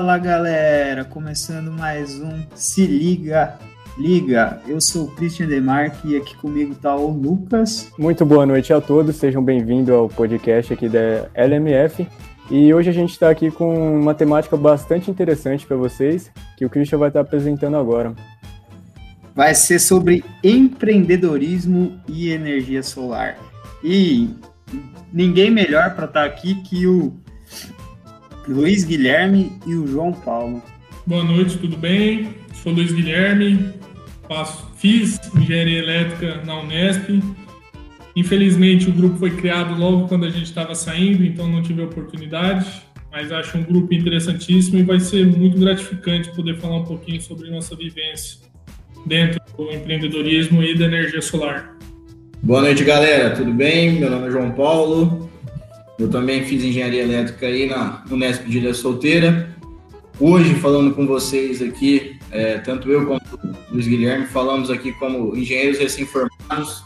Fala galera, começando mais um Se Liga Liga. Eu sou o Christian Demarque e aqui comigo está o Lucas. Muito boa noite a todos, sejam bem-vindos ao podcast aqui da LMF. E hoje a gente está aqui com uma temática bastante interessante para vocês, que o Christian vai estar apresentando agora. Vai ser sobre empreendedorismo e energia solar. E ninguém melhor para estar tá aqui que o Luiz Guilherme e o João Paulo. Boa noite, tudo bem? Sou Luiz Guilherme, faço, fiz engenharia elétrica na Unesp. Infelizmente, o grupo foi criado logo quando a gente estava saindo, então não tive a oportunidade, mas acho um grupo interessantíssimo e vai ser muito gratificante poder falar um pouquinho sobre nossa vivência dentro do empreendedorismo e da energia solar. Boa noite, galera. Tudo bem? Meu nome é João Paulo, eu também fiz engenharia elétrica aí na Unesp de Ilha Solteira. Hoje, falando com vocês aqui, é, tanto eu quanto o Luiz Guilherme, falamos aqui como engenheiros recém-formados,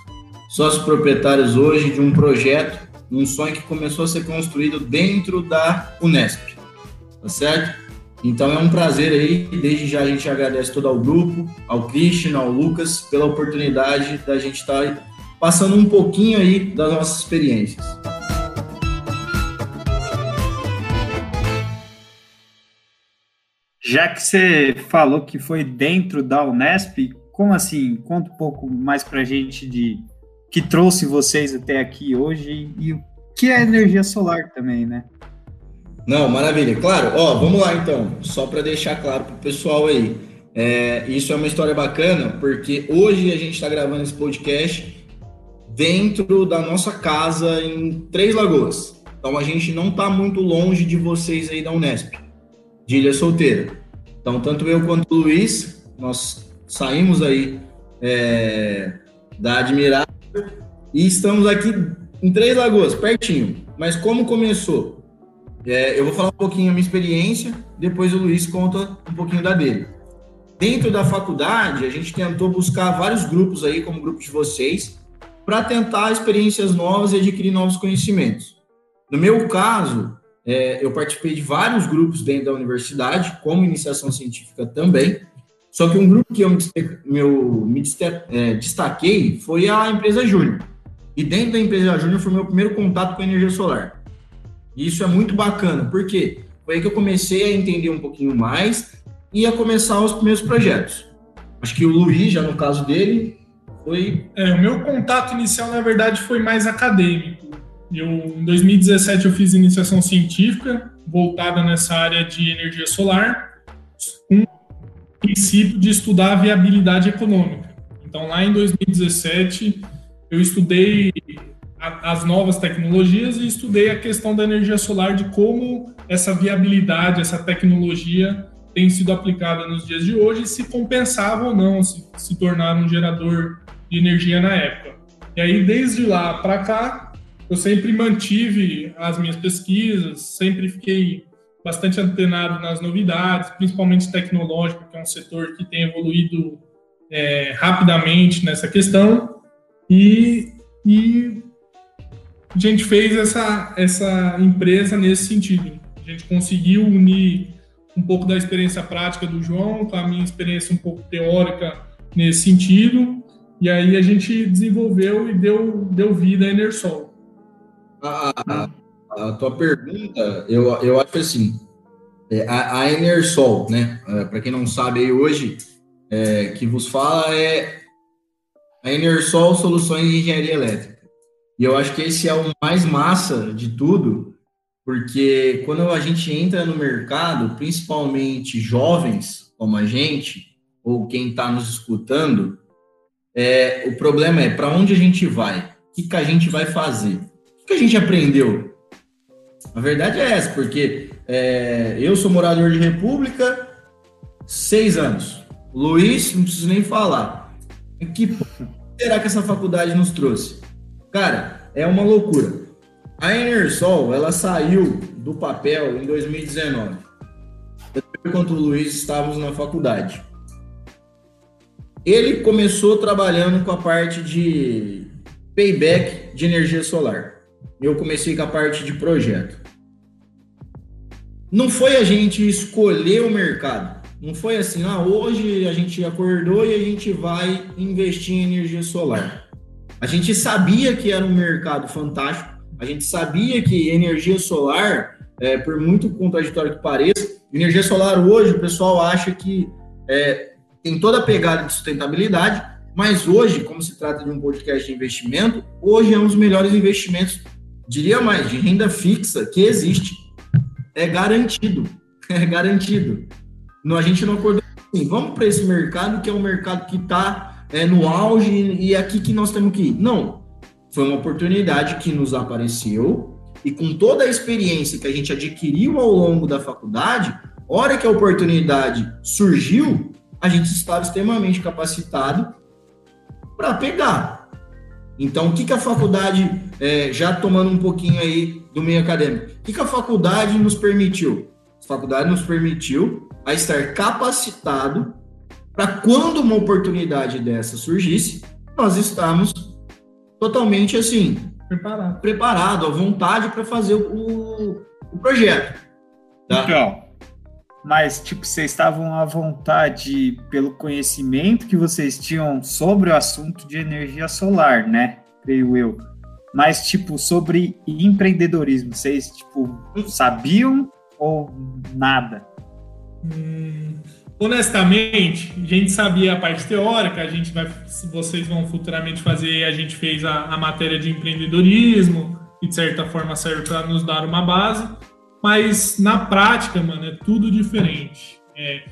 sócios proprietários hoje de um projeto, um sonho que começou a ser construído dentro da Unesp, tá certo? Então é um prazer aí, desde já a gente agradece todo ao grupo, ao Christian, ao Lucas, pela oportunidade da gente estar tá passando um pouquinho aí das nossas experiências. Já que você falou que foi dentro da Unesp, como assim? Conta um pouco mais para a gente de que trouxe vocês até aqui hoje e o que é energia solar também, né? Não, maravilha. Claro, ó, vamos lá então, só para deixar claro para o pessoal aí. É, isso é uma história bacana, porque hoje a gente está gravando esse podcast dentro da nossa casa em Três Lagoas. Então a gente não está muito longe de vocês aí da Unesp de Ilha Solteira. Então, tanto eu quanto o Luiz, nós saímos aí é, da Admirável e estamos aqui em Três Lagoas, pertinho. Mas como começou? É, eu vou falar um pouquinho a minha experiência, depois o Luiz conta um pouquinho da dele. Dentro da faculdade, a gente tentou buscar vários grupos aí, como o grupo de vocês, para tentar experiências novas e adquirir novos conhecimentos. No meu caso, é, eu participei de vários grupos dentro da universidade, como iniciação científica também. Só que um grupo que eu me, meu, me é, destaquei foi a empresa Júnior. E dentro da empresa Júnior foi meu primeiro contato com a energia solar. E isso é muito bacana, porque foi aí que eu comecei a entender um pouquinho mais e a começar os primeiros projetos. Acho que o Luiz, já no caso dele, foi. É, o meu contato inicial, na verdade, foi mais acadêmico. Eu, em 2017 eu fiz iniciação científica voltada nessa área de energia solar, com o princípio de estudar a viabilidade econômica. Então, lá em 2017, eu estudei as novas tecnologias e estudei a questão da energia solar, de como essa viabilidade, essa tecnologia tem sido aplicada nos dias de hoje se compensava ou não se, se tornar um gerador de energia na época. E aí, desde lá para cá, eu sempre mantive as minhas pesquisas, sempre fiquei bastante antenado nas novidades, principalmente tecnológico, que é um setor que tem evoluído é, rapidamente nessa questão. E, e a gente fez essa, essa empresa nesse sentido. A gente conseguiu unir um pouco da experiência prática do João com a minha experiência um pouco teórica nesse sentido. E aí a gente desenvolveu e deu, deu vida à Enersol. A, a, tua pergunta, eu, eu acho assim, é, a, a Enersol, né? É, Para quem não sabe aí hoje, é, que vos fala é a Enersol Soluções de Engenharia Elétrica. E eu acho que esse é o mais massa de tudo, porque quando a gente entra no mercado, principalmente jovens como a gente, ou quem está nos escutando, é, o problema é para onde a gente vai? O que, que a gente vai fazer? O que a gente aprendeu? A verdade é essa, porque é, eu sou morador de República, seis anos. Luiz, não preciso nem falar. Que será que essa faculdade nos trouxe? Cara, é uma loucura. A Enersol, ela saiu do papel em 2019. Enquanto o Luiz estávamos na faculdade. Ele começou trabalhando com a parte de payback de energia solar eu comecei com a parte de projeto. não foi a gente escolher o mercado. Não foi assim, ah, hoje a gente acordou e a gente vai investir em energia solar. A gente sabia que era um mercado fantástico, a gente sabia que energia solar, é, por muito contraditório que pareça, energia solar hoje o pessoal acha que é, tem toda a pegada de sustentabilidade, mas hoje, como se trata de um podcast de investimento, hoje é um dos melhores investimentos, diria mais, de renda fixa que existe. É garantido. É garantido. Não, a gente não acordou assim, vamos para esse mercado que é um mercado que está é, no auge e é aqui que nós temos que ir. Não. Foi uma oportunidade que nos apareceu e com toda a experiência que a gente adquiriu ao longo da faculdade, hora que a oportunidade surgiu, a gente estava extremamente capacitado para pegar. Então, o que, que a faculdade, é, já tomando um pouquinho aí do meio acadêmico, o que, que a faculdade nos permitiu? A faculdade nos permitiu a estar capacitado para quando uma oportunidade dessa surgisse, nós estamos totalmente assim preparado, preparado à vontade para fazer o, o projeto. Tá? Então, mas tipo, vocês estavam à vontade pelo conhecimento que vocês tinham sobre o assunto de energia solar, né? Creio eu. Mas, tipo, sobre empreendedorismo, vocês, tipo, sabiam ou nada? Hum, honestamente, a gente sabia a parte teórica, a gente vai, vocês vão futuramente fazer, a gente fez a, a matéria de empreendedorismo, e de certa forma serve para nos dar uma base mas na prática, mano, é tudo diferente. É,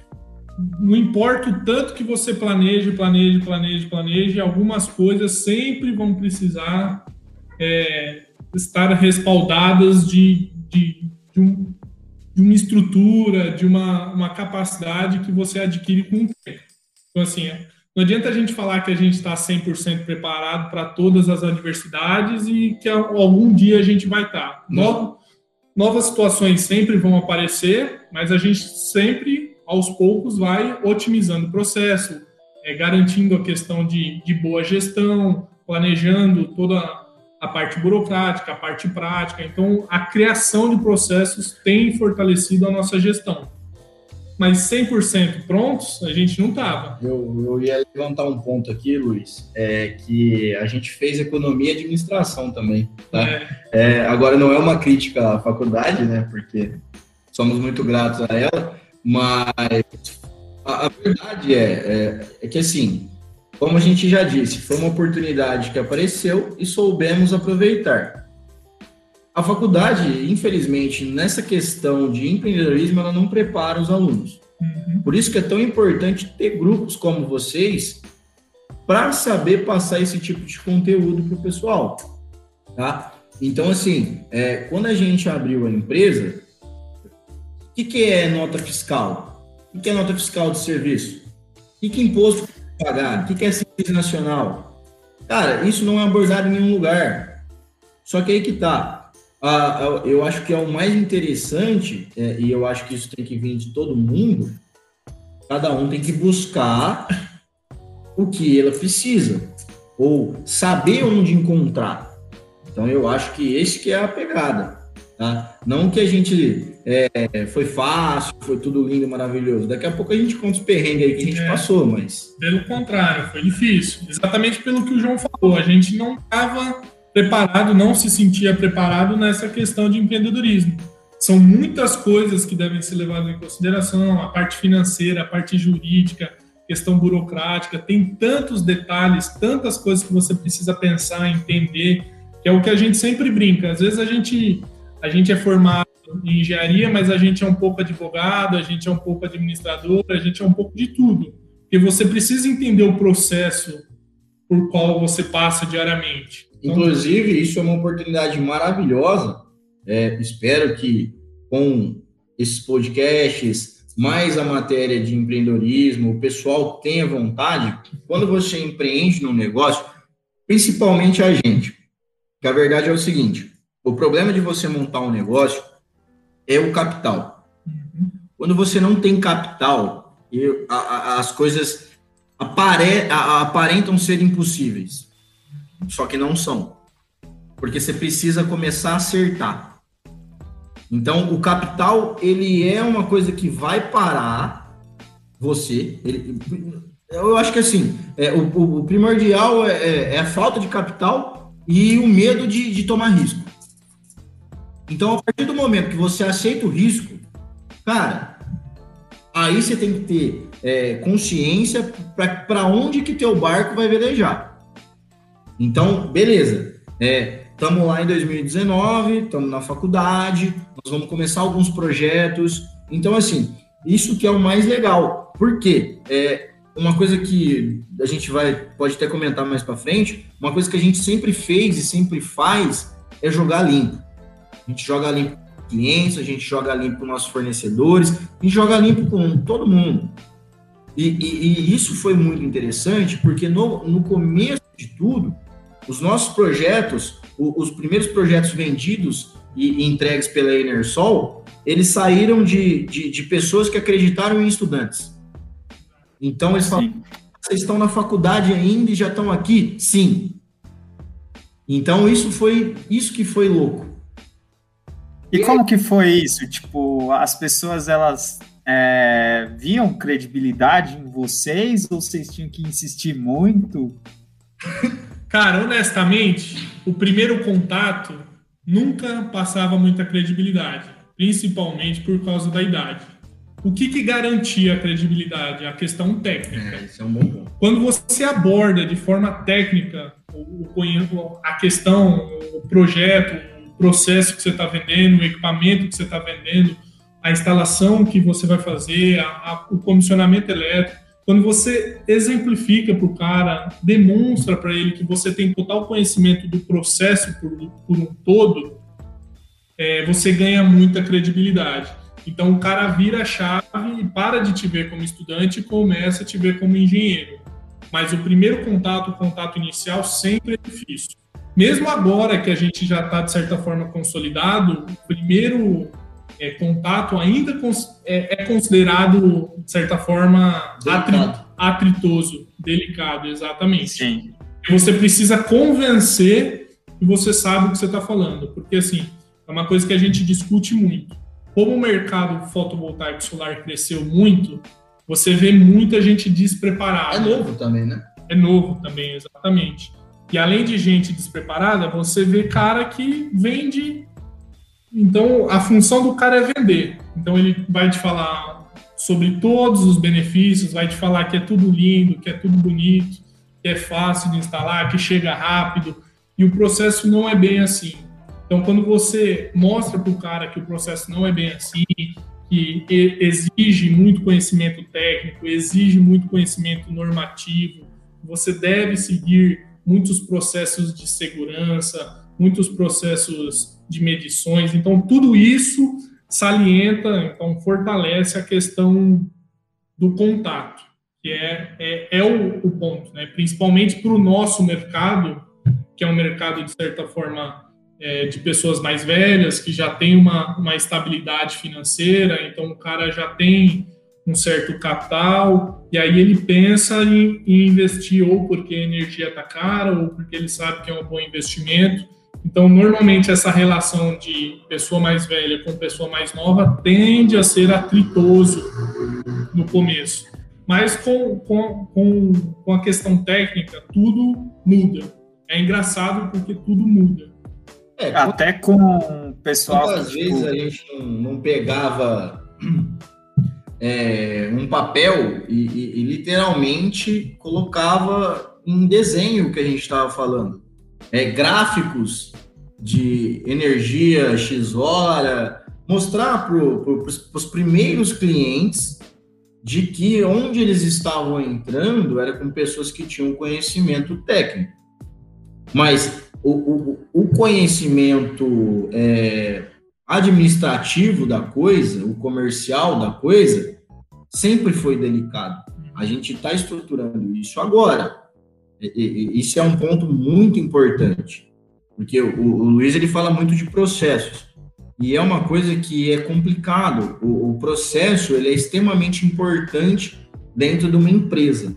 não importa o tanto que você planeje, planeje, planeje, planeje, algumas coisas sempre vão precisar é, estar respaldadas de, de, de, um, de, uma estrutura, de uma, uma capacidade que você adquire com o tempo. Então, assim, não adianta a gente falar que a gente está 100% preparado para todas as adversidades e que algum dia a gente vai estar. Tá. Não novas situações sempre vão aparecer, mas a gente sempre, aos poucos, vai otimizando o processo, é, garantindo a questão de, de boa gestão, planejando toda a parte burocrática, a parte prática. Então, a criação de processos tem fortalecido a nossa gestão mas 100% prontos a gente não estava. Eu, eu ia levantar um ponto aqui, Luiz, é que a gente fez economia e administração também. Tá? É. É, agora, não é uma crítica à faculdade, né? Porque somos muito gratos a ela, mas a, a verdade é, é, é que, assim, como a gente já disse, foi uma oportunidade que apareceu e soubemos aproveitar. A faculdade, infelizmente, nessa questão de empreendedorismo, ela não prepara os alunos. Uhum. Por isso que é tão importante ter grupos como vocês para saber passar esse tipo de conteúdo para o pessoal, tá? Então, assim, é, quando a gente abriu a empresa, o que, que é nota fiscal? O que, que é nota fiscal de serviço? O que, que é imposto pagar? O que, que é simples nacional? Cara, isso não é abordado em nenhum lugar. Só que aí que tá ah, eu acho que é o mais interessante, é, e eu acho que isso tem que vir de todo mundo, cada um tem que buscar o que ela precisa, ou saber onde encontrar. Então eu acho que esse que é a pegada. Tá? Não que a gente é, foi fácil, foi tudo lindo, maravilhoso. Daqui a pouco a gente conta os perrengues aí que a gente é, passou, mas. Pelo contrário, foi difícil. Exatamente pelo que o João falou. A gente não estava preparado, não se sentia preparado nessa questão de empreendedorismo. São muitas coisas que devem ser levadas em consideração, a parte financeira, a parte jurídica, questão burocrática, tem tantos detalhes, tantas coisas que você precisa pensar, entender, que é o que a gente sempre brinca. Às vezes a gente, a gente é formado em engenharia, mas a gente é um pouco advogado, a gente é um pouco administrador, a gente é um pouco de tudo. Porque você precisa entender o processo por qual você passa diariamente. Inclusive, isso é uma oportunidade maravilhosa. É, espero que com esses podcasts, mais a matéria de empreendedorismo, o pessoal tenha vontade. Quando você empreende num negócio, principalmente a gente, que a verdade é o seguinte: o problema de você montar um negócio é o capital. Uhum. Quando você não tem capital, as coisas apare, aparentam ser impossíveis. Só que não são. Porque você precisa começar a acertar. Então, o capital, ele é uma coisa que vai parar você. Ele, eu acho que assim, é, o, o primordial é, é, é, a falta de capital e o medo de, de tomar risco. Então, a partir do momento que você aceita o risco, cara, aí você tem que ter é, consciência para onde que teu barco vai velejar. Então, beleza. Estamos é, lá em 2019, estamos na faculdade, nós vamos começar alguns projetos. Então, assim, isso que é o mais legal. Por quê? É, uma coisa que a gente vai pode até comentar mais para frente, uma coisa que a gente sempre fez e sempre faz é jogar limpo. A gente joga limpo com clientes, a gente joga limpo com nossos fornecedores, a gente joga limpo com todo mundo. E, e, e isso foi muito interessante, porque no, no começo de tudo, os nossos projetos, os primeiros projetos vendidos e, entregues pela Enersol, eles saíram de, de, de, pessoas que acreditaram em estudantes. Então eles falam, vocês estão na faculdade ainda e já estão aqui? Sim. Então isso foi isso que foi louco. E como que foi isso? Tipo, as pessoas elas é, viam credibilidade em vocês ou vocês tinham que insistir muito? Cara, honestamente, o primeiro contato nunca passava muita credibilidade, principalmente por causa da idade. O que, que garantia a credibilidade? A questão técnica. É, isso é um bom ponto. Quando você aborda de forma técnica a questão, o projeto, o processo que você está vendendo, o equipamento que você está vendendo, a instalação que você vai fazer, a, a, o comissionamento elétrico, quando você exemplifica para o cara, demonstra para ele que você tem total conhecimento do processo por, por um todo, é, você ganha muita credibilidade. Então o cara vira a chave e para de te ver como estudante e começa a te ver como engenheiro. Mas o primeiro contato, o contato inicial, sempre é difícil. Mesmo agora que a gente já está, de certa forma, consolidado, o primeiro é, contato ainda é, é, considerado, de certa forma, atritoso, delicado, exatamente. Sim. Você precisa convencer que você sabe o que você está falando, porque assim, é uma coisa que a gente discute muito. Como o mercado fotovoltaico solar cresceu muito, você vê muita gente despreparada. É novo também, né? É novo também, exatamente. E além de gente despreparada, você vê cara que vende então, a função do cara é vender. Então, ele vai te falar sobre todos os benefícios, vai te falar que é tudo lindo, que é tudo bonito, que é fácil de instalar, que chega rápido. E o processo não é bem assim. Então, quando você mostra para o cara que o processo não é bem assim, que exige muito conhecimento técnico, exige muito conhecimento normativo, você deve seguir muitos processos de segurança, muitos processos de medições. Então, tudo isso salienta, então fortalece a questão do contato, que é, é, é o, o, ponto, né? principalmente para o nosso mercado, que é um mercado, de certa forma, é, de pessoas mais velhas, que já tem uma, uma estabilidade financeira, então o cara já tem um certo capital, e aí ele pensa em, em investir ou porque a energia está cara, ou porque ele sabe que é um bom investimento, então, normalmente, essa relação de pessoa mais velha com pessoa mais nova tende a ser atritoso no começo. Mas com, com, com, com a questão técnica, tudo muda. É engraçado porque tudo muda. É, Até com o pessoal. Às tipo... vezes a gente não, não pegava é, um papel e, e, e literalmente colocava em desenho o que a gente estava falando é, gráficos de energia X hora, mostrar para pro, os primeiros clientes de que onde eles estavam entrando era com pessoas que tinham conhecimento técnico. Mas o, o, o conhecimento é, administrativo da coisa, o comercial da coisa, sempre foi delicado. A gente está estruturando isso agora. Isso é um ponto muito importante, porque o, o Luiz ele fala muito de processos e é uma coisa que é complicado. O, o processo ele é extremamente importante dentro de uma empresa.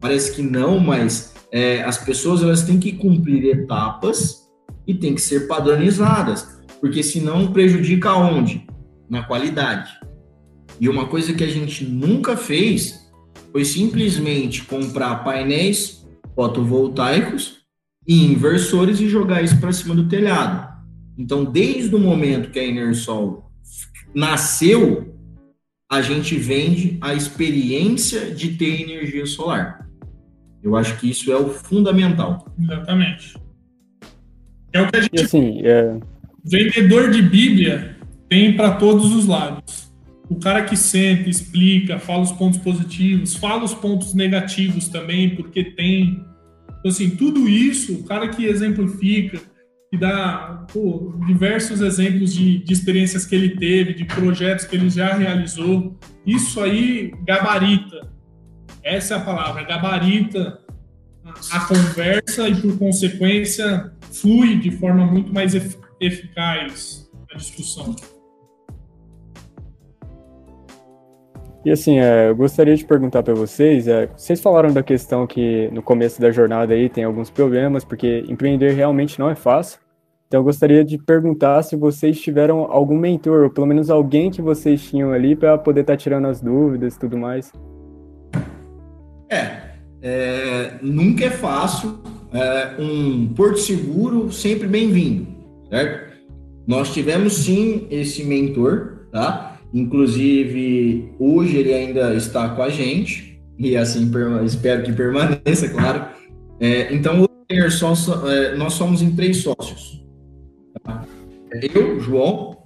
Parece que não, mas é, as pessoas elas têm que cumprir etapas e têm que ser padronizadas. porque senão prejudica onde? Na qualidade. E uma coisa que a gente nunca fez foi simplesmente comprar painéis fotovoltaicos e inversores e jogar isso para cima do telhado. Então, desde o momento que a Enersol nasceu, a gente vende a experiência de ter energia solar. Eu acho que isso é o fundamental. Exatamente. É o que a gente. E assim, é... Vendedor de Bíblia tem para todos os lados. O cara que senta, explica, fala os pontos positivos, fala os pontos negativos também, porque tem. Então, assim, tudo isso, o cara que exemplifica, que dá pô, diversos exemplos de, de experiências que ele teve, de projetos que ele já realizou, isso aí gabarita. Essa é a palavra, gabarita a conversa e, por consequência, flui de forma muito mais eficaz a discussão. E assim, é, eu gostaria de perguntar para vocês, é, vocês falaram da questão que no começo da jornada aí tem alguns problemas, porque empreender realmente não é fácil. Então eu gostaria de perguntar se vocês tiveram algum mentor, ou pelo menos alguém que vocês tinham ali para poder estar tá tirando as dúvidas e tudo mais. É, é nunca é fácil. É, um porto seguro sempre bem-vindo, certo? Nós tivemos sim esse mentor, tá? Inclusive, hoje ele ainda está com a gente, e assim espero que permaneça, claro. É, então, é, nós somos em três sócios. Tá? Eu, João,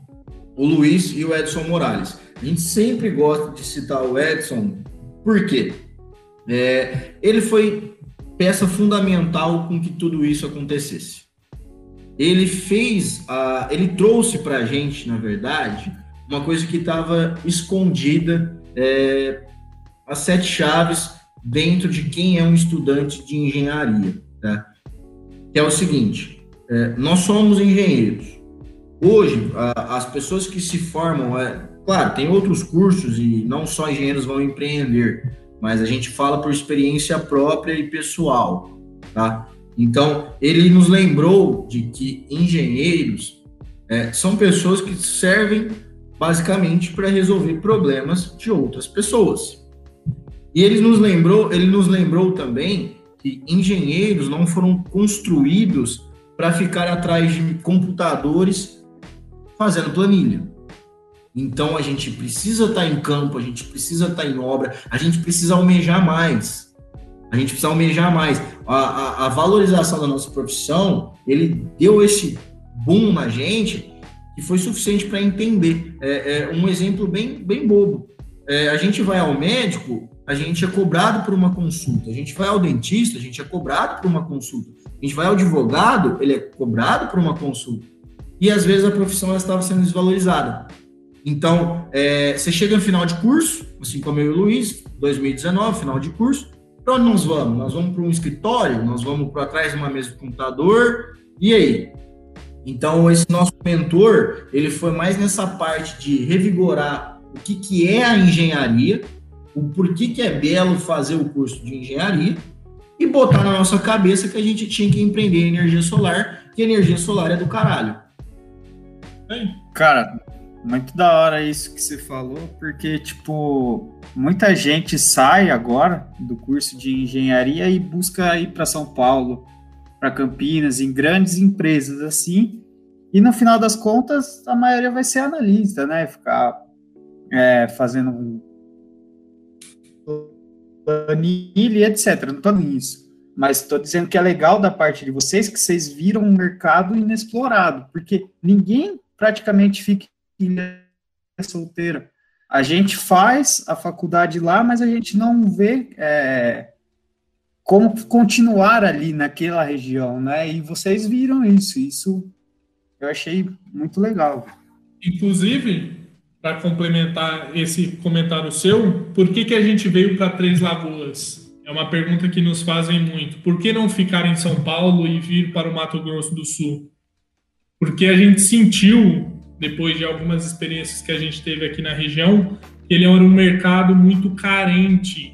o Luiz e o Edson Morales. A gente sempre gosta de citar o Edson, por quê? É, ele foi peça fundamental com que tudo isso acontecesse. Ele fez, a, ele trouxe para a gente, na verdade, uma coisa que estava escondida, é, as sete chaves dentro de quem é um estudante de engenharia, tá? Que é o seguinte: é, nós somos engenheiros. Hoje, a, as pessoas que se formam, é, claro, tem outros cursos e não só engenheiros vão empreender, mas a gente fala por experiência própria e pessoal, tá? Então, ele nos lembrou de que engenheiros é, são pessoas que servem basicamente para resolver problemas de outras pessoas. E ele nos lembrou, ele nos lembrou também que engenheiros não foram construídos para ficar atrás de computadores fazendo planilha. Então a gente precisa estar tá em campo, a gente precisa estar tá em obra, a gente precisa almejar mais. A gente precisa almejar mais. A, a, a valorização da nossa profissão, ele deu esse boom na gente que foi suficiente para entender. É, é, um exemplo bem, bem bobo. É, a gente vai ao médico, a gente é cobrado por uma consulta. A gente vai ao dentista, a gente é cobrado por uma consulta. A gente vai ao advogado, ele é cobrado por uma consulta. E às vezes a profissão estava sendo desvalorizada. Então, é, você chega no final de curso, assim como eu e o Luiz, 2019, final de curso, para onde nós vamos? Nós vamos para um escritório? Nós vamos para trás de uma mesa de computador? E aí? Então, esse nosso mentor, ele foi mais nessa parte de revigorar o que, que é a engenharia, o porquê que é belo fazer o curso de engenharia e botar na nossa cabeça que a gente tinha que empreender energia solar, que energia solar é do caralho. Cara, muito da hora isso que você falou, porque, tipo, muita gente sai agora do curso de engenharia e busca ir para São Paulo, para Campinas, em grandes empresas assim. E no final das contas, a maioria vai ser analista, né? Ficar é, fazendo planilha, etc. Não estou nisso. Mas estou dizendo que é legal da parte de vocês que vocês viram um mercado inexplorado, porque ninguém praticamente fica solteira. A gente faz a faculdade lá, mas a gente não vê é, como continuar ali naquela região, né? E vocês viram isso, isso eu achei muito legal. Inclusive, para complementar esse comentário seu, por que, que a gente veio para Três Lagoas? É uma pergunta que nos fazem muito. Por que não ficar em São Paulo e vir para o Mato Grosso do Sul? Porque a gente sentiu, depois de algumas experiências que a gente teve aqui na região, que ele era um mercado muito carente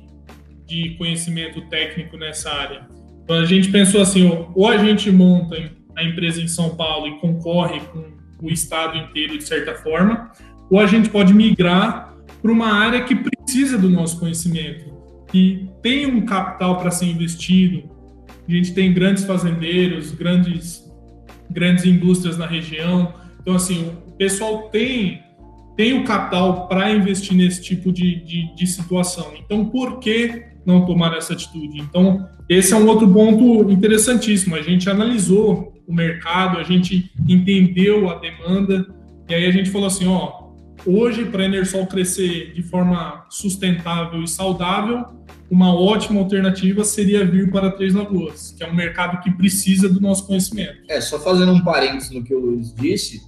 de conhecimento técnico nessa área. Então a gente pensou assim, ou a gente monta a empresa em São Paulo e concorre com o estado inteiro de certa forma, ou a gente pode migrar para uma área que precisa do nosso conhecimento, que tem um capital para ser investido. A gente tem grandes fazendeiros, grandes, grandes indústrias na região. Então, assim, o pessoal tem, tem o capital para investir nesse tipo de, de, de situação. Então, por que não tomar essa atitude? Então, esse é um outro ponto interessantíssimo. A gente analisou o mercado, a gente entendeu a demanda, e aí a gente falou assim, ó, hoje para a Enersol crescer de forma sustentável e saudável, uma ótima alternativa seria vir para Três Lagoas, que é um mercado que precisa do nosso conhecimento. É, só fazendo um parênteses no que o Luiz disse,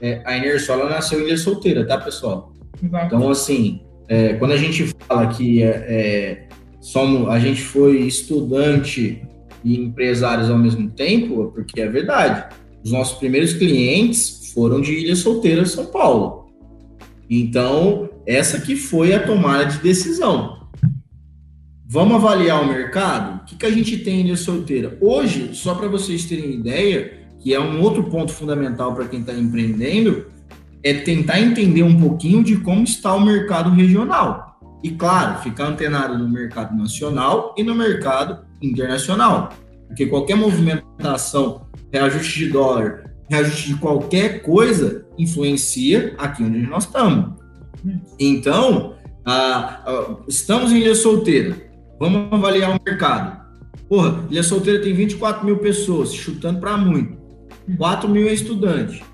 é, a Enersol nasceu em Ilha Solteira, tá, pessoal? Exato. Então, assim, é, quando a gente fala que é, é, somos, a gente foi estudante e empresários ao mesmo tempo, porque é verdade. Os nossos primeiros clientes foram de Ilha Solteira, São Paulo. Então, essa que foi a tomada de decisão. Vamos avaliar o mercado? O que, que a gente tem de solteira? Hoje, só para vocês terem ideia, que é um outro ponto fundamental para quem está empreendendo, é tentar entender um pouquinho de como está o mercado regional. E, claro, ficar antenado no mercado nacional e no mercado internacional. Porque qualquer movimentação, reajuste de dólar, reajuste de qualquer coisa, influencia aqui onde nós estamos. Então, estamos em Ilha Solteira Vamos avaliar o mercado. Porra, Ilha Solteira tem 24 mil pessoas, chutando para muito. 4 mil é estudante.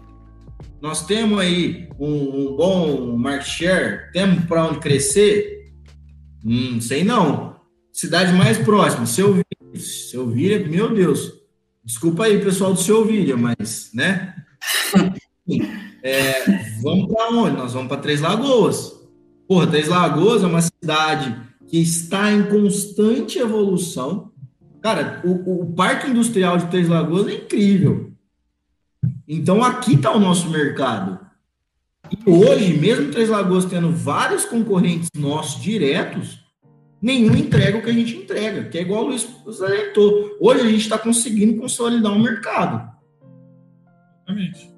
Nós temos aí um, um bom market share? Temos para onde crescer? Hum, sei não. Cidade mais próxima, Seu. Seu meu Deus. Desculpa aí, pessoal do Seu mas, né? É, vamos para onde? Nós vamos para Três Lagoas. Porra, Três Lagoas é uma cidade que está em constante evolução. Cara, o, o Parque Industrial de Três Lagoas é incrível. Então aqui está o nosso mercado. E hoje, mesmo Três Lagoas tendo vários concorrentes nossos diretos, nenhum entrega o que a gente entrega, que é igual o Luiz salientou. Hoje a gente está conseguindo consolidar o mercado. Exatamente.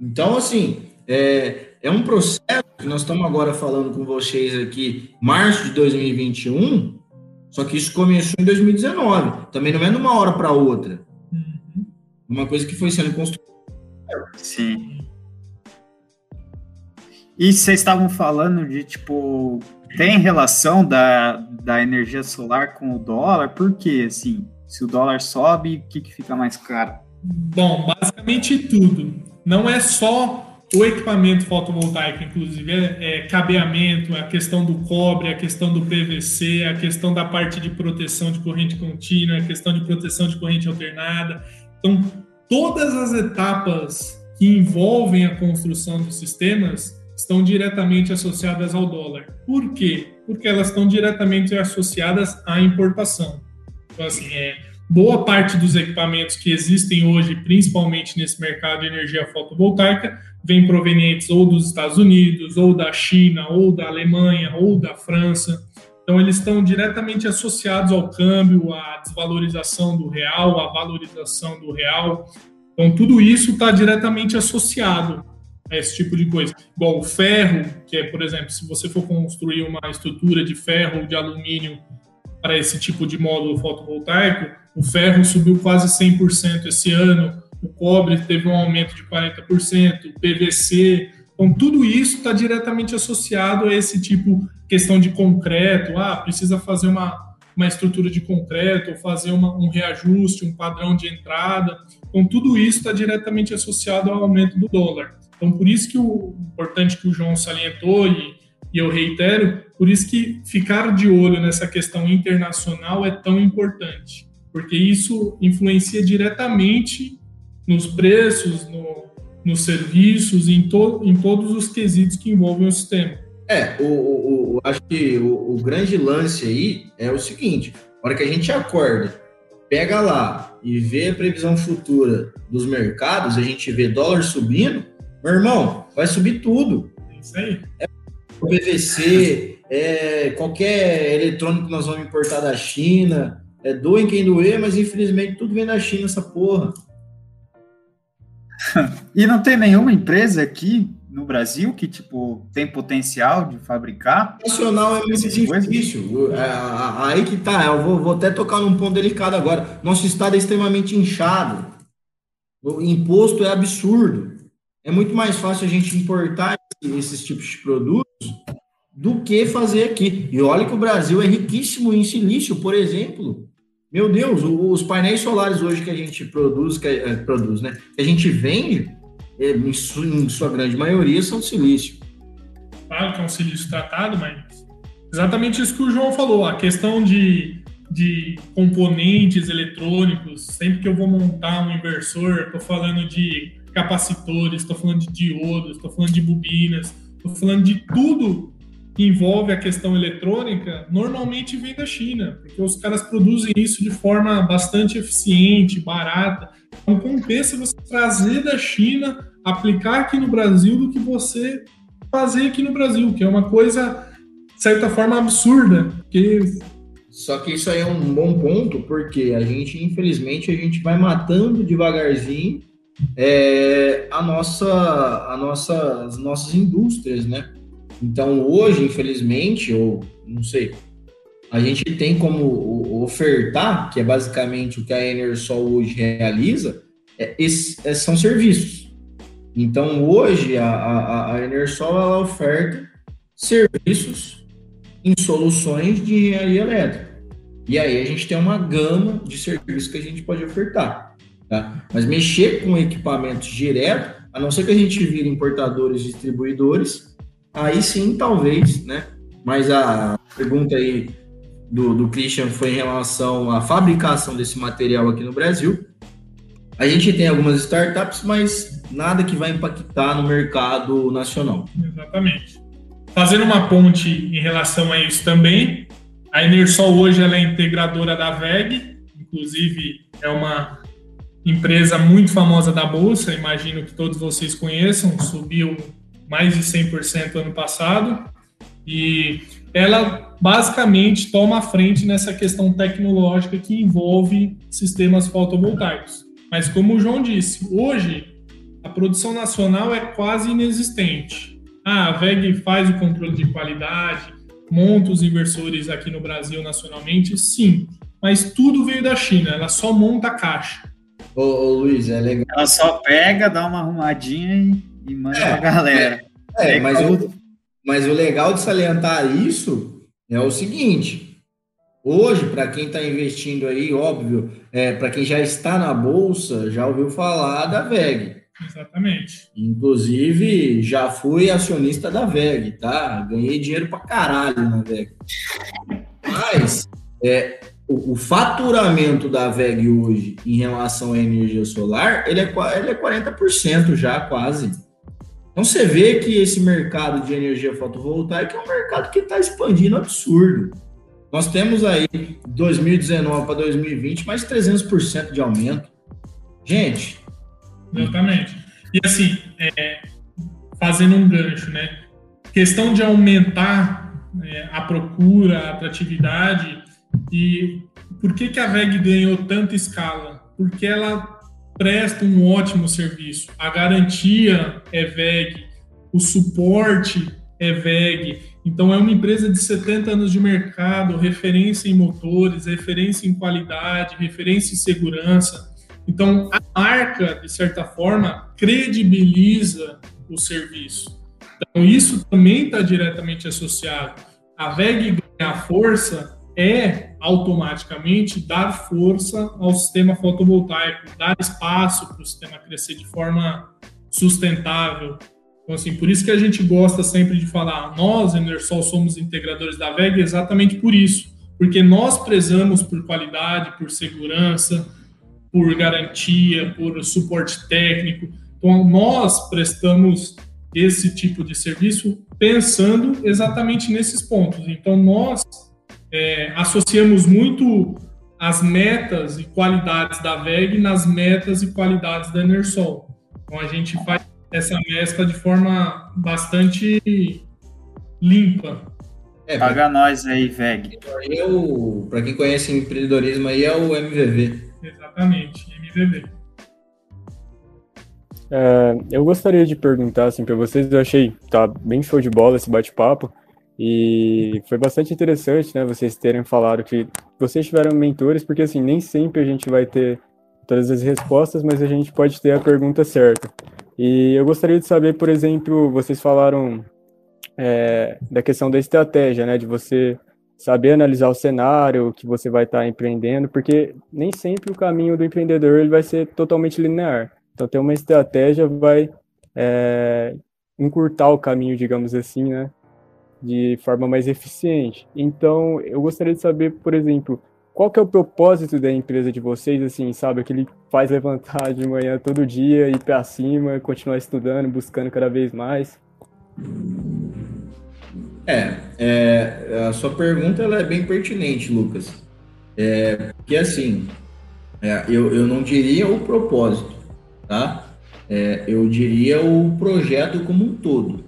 Então, assim, é, é um processo que nós estamos agora falando com vocês aqui, março de 2021, só que isso começou em 2019. Também não é de uma hora para outra. Uhum. Uma coisa que foi sendo construída. Sim. E vocês estavam falando de, tipo, tem relação da, da energia solar com o dólar? Por quê? Assim, se o dólar sobe, o que, que fica mais caro? Bom, basicamente tudo. Não é só o equipamento fotovoltaico, inclusive, é, é cabeamento, é a questão do cobre, a questão do PVC, a questão da parte de proteção de corrente contínua, a questão de proteção de corrente alternada. Então, todas as etapas que envolvem a construção dos sistemas estão diretamente associadas ao dólar. Por quê? Porque elas estão diretamente associadas à importação. Então, assim, é, boa parte dos equipamentos que existem hoje, principalmente nesse mercado de energia fotovoltaica, vêm provenientes ou dos Estados Unidos, ou da China, ou da Alemanha, ou da França. Então, eles estão diretamente associados ao câmbio, à desvalorização do real, à valorização do real. Então, tudo isso está diretamente associado esse tipo de coisa. Igual o ferro, que é, por exemplo, se você for construir uma estrutura de ferro ou de alumínio para esse tipo de módulo fotovoltaico, o ferro subiu quase 100% esse ano, o cobre teve um aumento de 40%, o PVC. Então, tudo isso está diretamente associado a esse tipo, questão de concreto. Ah, precisa fazer uma, uma estrutura de concreto, ou fazer uma, um reajuste, um padrão de entrada. Então, tudo isso está diretamente associado ao aumento do dólar. Então, por isso que o importante que o João salientou, e, e eu reitero, por isso que ficar de olho nessa questão internacional é tão importante porque isso influencia diretamente nos preços, no, nos serviços, em, to, em todos os quesitos que envolvem o sistema. É, o, o, o acho que o, o, grande lance aí é o seguinte: na hora que a gente acorda, pega lá e vê a previsão futura dos mercados, a gente vê dólar subindo, meu irmão, vai subir tudo. É isso aí. É o PVC, é qualquer eletrônico que nós vamos importar da China, é, doem quem doer, mas infelizmente tudo vem da China, essa porra. e não tem nenhuma empresa aqui no Brasil que, tipo, tem potencial de fabricar? Nacional é muito difícil. É, aí que tá, eu vou, vou até tocar num ponto delicado agora. Nosso estado é extremamente inchado. O imposto é absurdo. É muito mais fácil a gente importar esses tipos de produtos do que fazer aqui. E olha que o Brasil é riquíssimo em silício, por exemplo. Meu Deus, os painéis solares hoje que a gente produz, que, é, produz, né? Que a gente vende, em, sua, em sua grande maioria, são silício. Claro que é um silício tratado, mas exatamente isso que o João falou, a questão de, de componentes eletrônicos, sempre que eu vou montar um inversor, estou falando de capacitores, estou falando de diodos, estou falando de bobinas, estou falando de tudo que envolve a questão eletrônica, normalmente vem da China, porque os caras produzem isso de forma bastante eficiente, barata. Então compensa você trazer da China, aplicar aqui no Brasil, do que você fazer aqui no Brasil, que é uma coisa, de certa forma, absurda. Porque... Só que isso aí é um bom ponto, porque a gente, infelizmente, a gente vai matando devagarzinho é, a nossa, a nossa, as nossas indústrias, né? Então, hoje, infelizmente, ou não sei, a gente tem como ofertar, que é basicamente o que a Enersol hoje realiza, é, é, são serviços. Então, hoje, a, a, a Enersol ela oferta serviços em soluções de engenharia elétrica. E aí a gente tem uma gama de serviços que a gente pode ofertar. Tá? Mas mexer com equipamentos direto, a não ser que a gente vire importadores distribuidores, aí sim, talvez, né? Mas a pergunta aí do, do Christian foi em relação à fabricação desse material aqui no Brasil. A gente tem algumas startups, mas nada que vai impactar no mercado nacional. Exatamente. Fazendo uma ponte em relação a isso também, a Enersol hoje ela é integradora da VEG, inclusive é uma empresa muito famosa da Bolsa, imagino que todos vocês conheçam, subiu mais de 100% ano passado, e ela basicamente toma frente nessa questão tecnológica que envolve sistemas fotovoltaicos. Mas como o João disse, hoje a produção nacional é quase inexistente. Ah, a VEG faz o controle de qualidade, monta os inversores aqui no Brasil nacionalmente, sim, mas tudo veio da China, ela só monta a caixa. Ô, ô Luiz, é legal. Ela só pega, dá uma arrumadinha e e manda é, pra galera. É, é mas, o, mas o legal de salientar isso é o seguinte: hoje, para quem está investindo aí, óbvio, é, para quem já está na bolsa, já ouviu falar da VEG. Exatamente. Inclusive, já fui acionista da VEG, tá? Ganhei dinheiro pra caralho na VEG. Mas, é, o, o, faturamento da VEG hoje em relação à energia solar, ele é, ele é 40% já, quase. Então você vê que esse mercado de energia fotovoltaica é um mercado que está expandindo absurdo. Nós temos aí 2019 para 2020 mais 300% de aumento. Gente. Exatamente. E assim, é, fazendo um gancho, né? Questão de aumentar é, a procura, a atratividade e por que, que a VEG ganhou tanta escala? Porque ela presta um ótimo serviço. A garantia é VEG, o suporte é VEG. Então, é uma empresa de 70 anos de mercado, referência em motores, referência em qualidade, referência em segurança. Então, a marca, de certa forma, credibiliza o serviço. Então, isso também está diretamente associado. A VEG ganha força é automaticamente dar força ao sistema fotovoltaico, dar espaço para o sistema crescer de forma sustentável. Então, assim, por isso que a gente gosta sempre de falar, nós, Enersol, somos integradores da VEG exatamente por isso, porque nós prezamos por qualidade, por segurança, por garantia, por suporte técnico. Então, nós prestamos esse tipo de serviço pensando exatamente nesses pontos. Então, nós é, associamos muito as metas e qualidades da VEG nas metas e qualidades da Enersol. Então a gente faz essa mescla de forma bastante limpa. É, Paga nós aí, VEG. Para quem conhece empreendedorismo aí é o MVV. Exatamente, MVV. É, eu gostaria de perguntar assim para vocês, eu achei tá bem show de bola esse bate-papo e foi bastante interessante, né, vocês terem falado que vocês tiveram mentores, porque assim, nem sempre a gente vai ter todas as respostas, mas a gente pode ter a pergunta certa. E eu gostaria de saber, por exemplo, vocês falaram é, da questão da estratégia, né, de você saber analisar o cenário que você vai estar tá empreendendo, porque nem sempre o caminho do empreendedor ele vai ser totalmente linear. Então, ter uma estratégia vai é, encurtar o caminho, digamos assim, né, de forma mais eficiente. Então, eu gostaria de saber, por exemplo, qual que é o propósito da empresa de vocês, assim, sabe, que faz levantar de manhã todo dia, ir para cima, continuar estudando, buscando cada vez mais? É, é, a sua pergunta ela é bem pertinente, Lucas. É, porque assim, é, eu, eu não diria o propósito, tá? É, eu diria o projeto como um todo.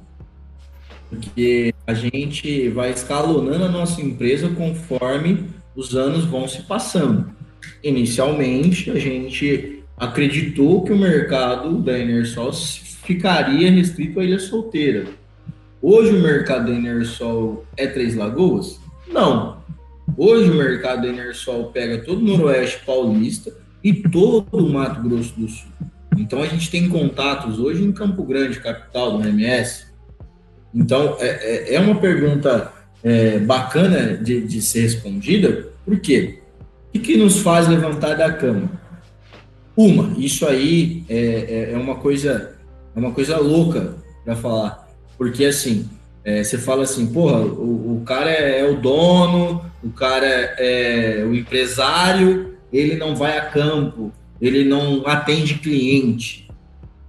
Porque a gente vai escalonando a nossa empresa conforme os anos vão se passando. Inicialmente, a gente acreditou que o mercado da Enersol ficaria restrito à Ilha Solteira Hoje o mercado da Enersol é Três Lagoas? Não. Hoje o mercado da Enersol pega todo o Noroeste Paulista e todo o Mato Grosso do Sul. Então a gente tem contatos hoje em Campo Grande, capital do MS. Então é, é, é uma pergunta é, bacana de, de, ser respondida, por quê? O que, nos faz levantar da cama? Uma, isso aí é, é, é uma coisa é uma coisa louca para falar porque assim, é, você fala assim, porra, o, o cara é, é, o dono, o cara é, é o empresário, ele não vai a campo, ele não atende cliente.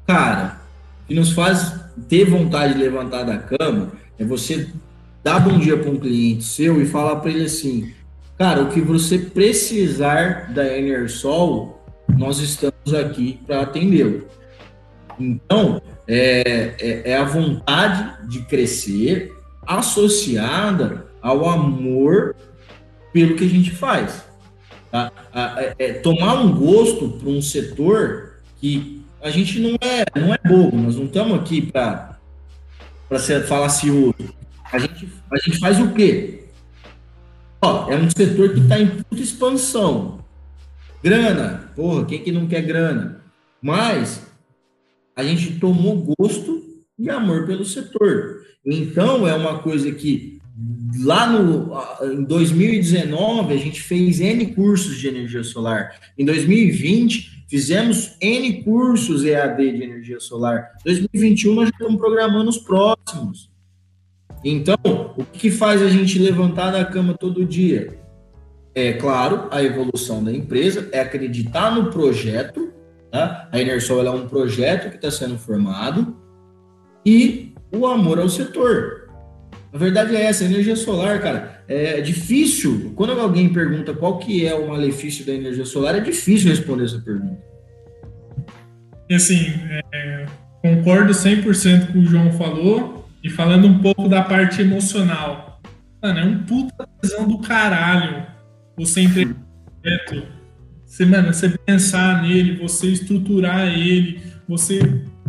Cara, o que nos faz ter vontade de levantar da cama é você dar bom dia para um cliente seu e falar para ele assim, cara, o que você precisar da Enersol, nós estamos aqui para atendê-lo. Então, é, é, é a vontade de crescer associada ao amor pelo que a gente faz. Tá? É, é, tomar um gosto para um setor que a gente não é, não é bobo, nós não estamos aqui para ser falacioso. A gente, a gente faz o quê? Ó, é um setor que está em puta expansão. Grana, porra, quem que não quer grana? Mas a gente tomou gosto e amor pelo setor. Então, é uma coisa que lá no, em 2019 a gente fez N cursos de energia solar. Em 2020 fizemos N cursos EAD de energia solar. Em 2021 nós já estamos programando os próximos. Então, o que faz a gente levantar da cama todo dia? É claro, a evolução da empresa, é acreditar no projeto Tá? A Enersol é um projeto que está sendo formado e o amor ao setor. A verdade é essa, a energia solar, cara, é difícil. Quando alguém pergunta qual que é o malefício da energia solar, é difícil responder essa pergunta. E assim, é, concordo 100% com o João falou, e falando um pouco da parte emocional. Mano, é um puta tesão do caralho você entregar projeto você, mano, você pensar nele, você estruturar ele, você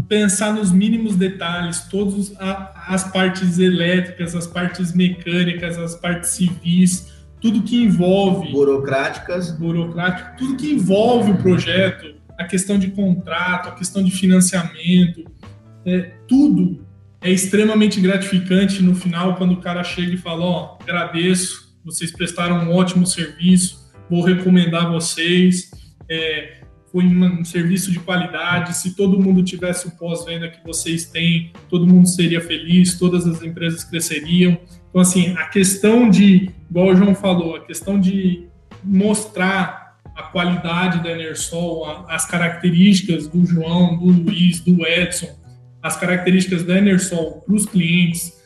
pensar nos mínimos detalhes, todas as partes elétricas, as partes mecânicas, as partes civis, tudo que envolve. Burocráticas. Burocrático, tudo que envolve o projeto, a questão de contrato, a questão de financiamento, é, tudo é extremamente gratificante no final quando o cara chega e fala: Ó, oh, agradeço, vocês prestaram um ótimo serviço vou recomendar vocês. É, foi um serviço de qualidade. Se todo mundo tivesse o pós-venda que vocês têm, todo mundo seria feliz, todas as empresas cresceriam. Então, assim, a questão de, igual o João falou, a questão de mostrar a qualidade da Enersol, as características do João, do Luiz, do Edson, as características da Enersol para os clientes,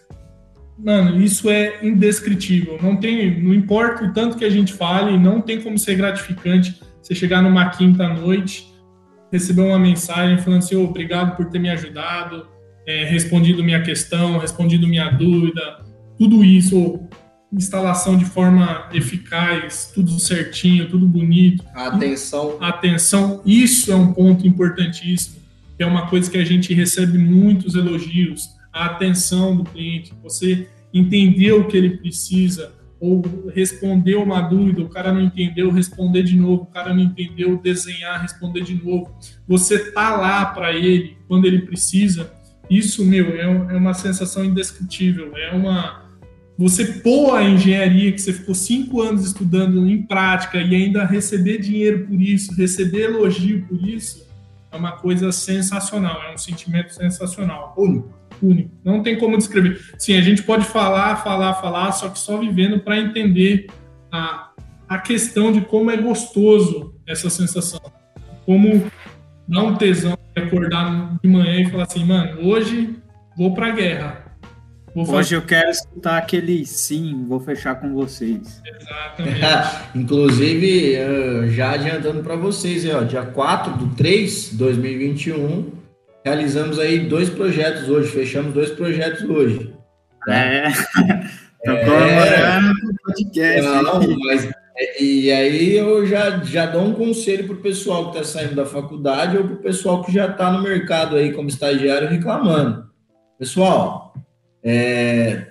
Mano, isso é indescritível. Não tem, não importa o tanto que a gente fale, não tem como ser gratificante você chegar numa quinta noite, receber uma mensagem falando assim, oh, obrigado por ter me ajudado, é, respondido minha questão, respondido minha dúvida, tudo isso, instalação de forma eficaz, tudo certinho, tudo bonito. atenção. atenção, isso é um ponto importantíssimo. que é uma coisa que a gente recebe muitos elogios, a atenção do cliente, você entender o que ele precisa, ou responder uma dúvida, o cara não entendeu, responder de novo, o cara não entendeu, desenhar, responder de novo. Você tá lá para ele quando ele precisa. Isso, meu, é, é uma sensação indescritível. É uma você pôr a engenharia que você ficou cinco anos estudando em prática e ainda receber dinheiro por isso, receber elogio por isso, é uma coisa sensacional, é um sentimento sensacional. Único. Não tem como descrever. Sim, a gente pode falar, falar, falar, só que só vivendo para entender a, a questão de como é gostoso essa sensação. Como dá um tesão de acordar de manhã e falar assim, mano, hoje vou para a guerra Hoje eu quero escutar aquele sim, vou fechar com vocês. Exatamente. Inclusive, já adiantando para vocês, ó, dia 4 do 3 de 2021, realizamos aí dois projetos hoje, fechamos dois projetos hoje. Tá? É, tô comemorando o podcast. Não, mas, é, e aí eu já, já dou um conselho para o pessoal que está saindo da faculdade ou para o pessoal que já está no mercado aí como estagiário reclamando. Pessoal, é,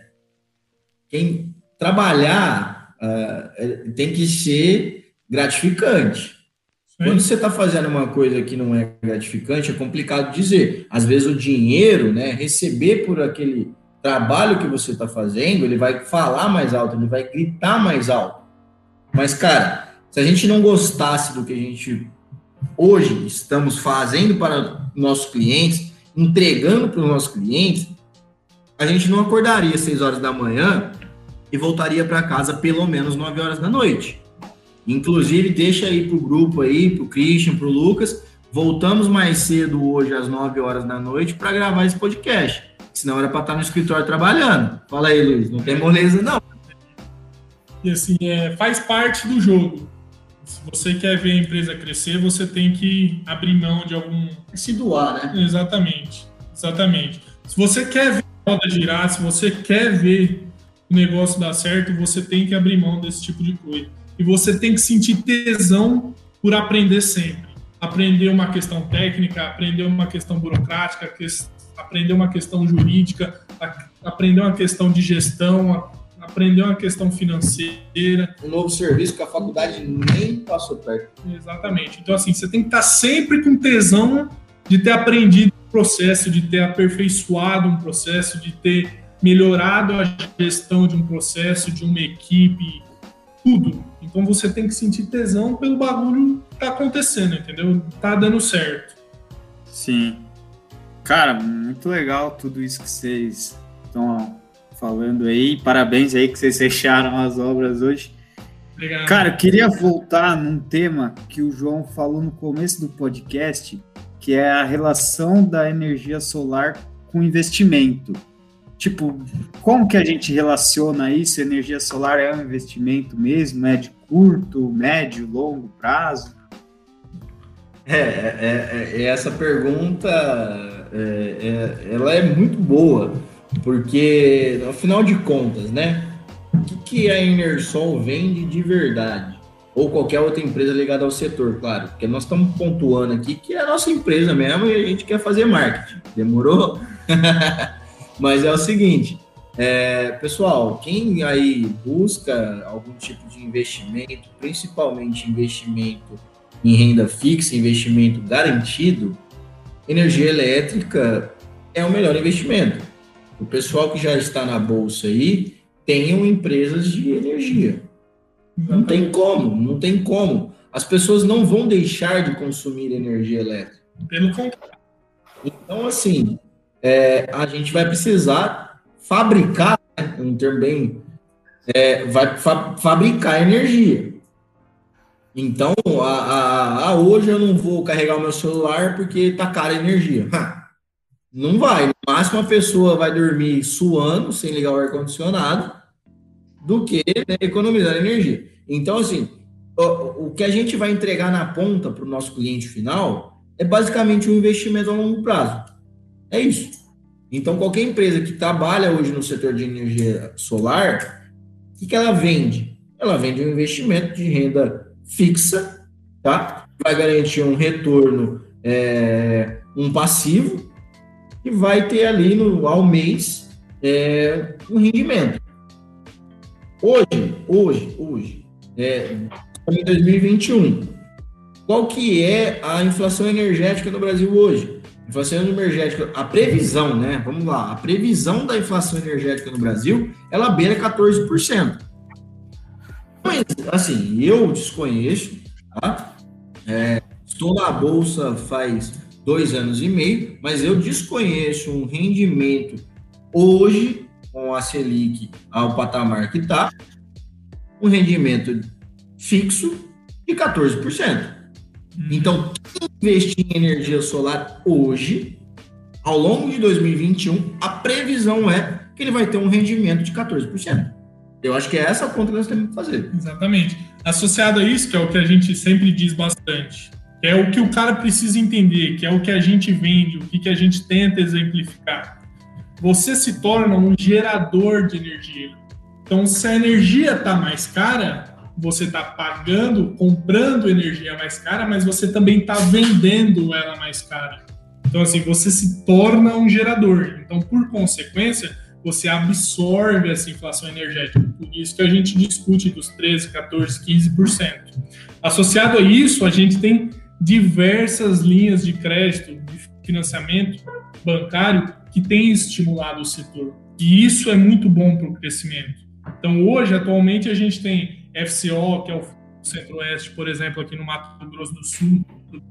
quem trabalhar uh, tem que ser gratificante. Sim. Quando você está fazendo uma coisa que não é gratificante, é complicado dizer. Às vezes o dinheiro, né, receber por aquele trabalho que você está fazendo, ele vai falar mais alto, ele vai gritar mais alto. Mas, cara, se a gente não gostasse do que a gente hoje estamos fazendo para nossos clientes, entregando para os nossos clientes, a gente não acordaria às 6 horas da manhã e voltaria para casa pelo menos 9 horas da noite. Inclusive, deixa aí pro grupo aí, pro Christian, pro Lucas, voltamos mais cedo hoje às 9 horas da noite para gravar esse podcast. Senão era para estar no escritório trabalhando. Fala aí, Luiz, não tem moleza não. E assim, é, faz parte do jogo. Se você quer ver a empresa crescer, você tem que abrir mão de algum. Se doar, né? Exatamente. Exatamente. Se você quer ver roda girar, se você quer ver o negócio dar certo, você tem que abrir mão desse tipo de coisa. E você tem que sentir tesão por aprender sempre. Aprender uma questão técnica, aprender uma questão burocrática, aprender uma questão jurídica, aprender uma questão de gestão, aprender uma questão financeira. Um novo serviço que a faculdade nem passou perto. Exatamente. Então, assim, você tem que estar sempre com tesão de ter aprendido processo de ter aperfeiçoado um processo, de ter melhorado a gestão de um processo, de uma equipe, tudo. Então você tem que sentir tesão pelo bagulho que tá acontecendo, entendeu? Tá dando certo. Sim. Cara, muito legal tudo isso que vocês estão falando aí. Parabéns aí que vocês fecharam as obras hoje. Obrigado. Cara, eu queria voltar num tema que o João falou no começo do podcast, que é a relação da energia solar com investimento. Tipo, como que a gente relaciona isso? Energia solar é um investimento mesmo? É de curto, médio, longo prazo? É, é, é, é essa pergunta é, é, ela é muito boa, porque, afinal de contas, né? O que, que a Enersol vende de verdade? ou qualquer outra empresa ligada ao setor, claro, porque nós estamos pontuando aqui que é a nossa empresa mesmo e a gente quer fazer marketing. Demorou? Mas é o seguinte, é, pessoal, quem aí busca algum tipo de investimento, principalmente investimento em renda fixa, investimento garantido, energia elétrica é o melhor investimento. O pessoal que já está na bolsa aí tenham empresas de energia não tem como, não tem como. As pessoas não vão deixar de consumir energia elétrica. Pelo contrário. Então, assim, é, a gente vai precisar fabricar, né, um termo bem. É, vai fa fabricar energia. Então, a, a, a, hoje eu não vou carregar o meu celular porque tá cara a energia. Não vai. No máximo, a pessoa vai dormir suando, sem ligar o ar-condicionado, do que né, economizar energia. Então, assim, o, o que a gente vai entregar na ponta para o nosso cliente final é basicamente um investimento a longo prazo. É isso. Então, qualquer empresa que trabalha hoje no setor de energia solar, o que, que ela vende? Ela vende um investimento de renda fixa, tá? Vai garantir um retorno é, um passivo e vai ter ali no, ao mês é, um rendimento. Hoje, hoje, hoje, é, em 2021, qual que é a inflação energética no Brasil hoje? Inflação energética, a previsão, né? Vamos lá, a previsão da inflação energética no Brasil, ela beira 14%. Mas, assim, eu desconheço, tá? É, estou na bolsa faz dois anos e meio, mas eu desconheço um rendimento hoje, com a Selic ao patamar que está, um rendimento fixo de 14%. Uhum. Então, investir em energia solar hoje, ao longo de 2021, a previsão é que ele vai ter um rendimento de 14%. Eu acho que é essa a conta que nós temos que fazer. Exatamente. Associado a isso, que é o que a gente sempre diz bastante, é o que o cara precisa entender, que é o que a gente vende, o que a gente tenta exemplificar. Você se torna um gerador de energia. Então, se a energia está mais cara, você está pagando, comprando energia mais cara, mas você também está vendendo ela mais cara. Então, assim, você se torna um gerador. Então, por consequência, você absorve essa inflação energética. Por isso que a gente discute dos 13, 14, 15%. Associado a isso, a gente tem diversas linhas de crédito, de financiamento bancário que tem estimulado o setor. E isso é muito bom para o crescimento. Então, hoje, atualmente, a gente tem FCO, que é o Centro-Oeste, por exemplo, aqui no Mato Grosso do Sul, do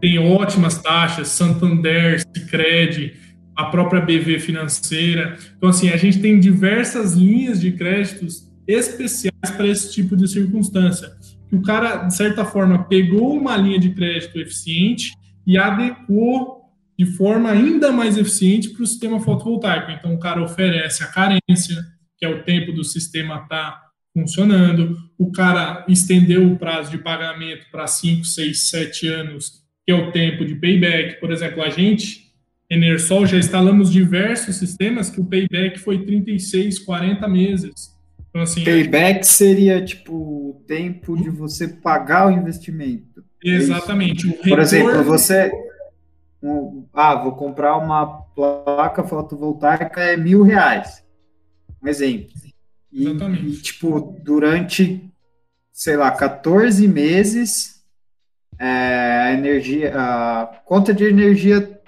tem ótimas taxas, Santander, Sicredi, a própria BV financeira. Então, assim, a gente tem diversas linhas de créditos especiais para esse tipo de circunstância que o cara, de certa forma, pegou uma linha de crédito eficiente e adequou de forma ainda mais eficiente para o sistema fotovoltaico. Então, o cara oferece a carência, que é o tempo do sistema estar tá funcionando, o cara estendeu o prazo de pagamento para 5, 6, 7 anos, que é o tempo de payback. Por exemplo, a gente, Enersol, já instalamos diversos sistemas que o payback foi 36, 40 meses. Então, assim, Payback seria tipo o tempo de você pagar o investimento. É Exatamente. É Por exemplo, você. Ah, vou comprar uma placa fotovoltaica é mil reais. Um exemplo. E, Exatamente. E, tipo, durante, sei lá, 14 meses, é, a energia, a conta de energia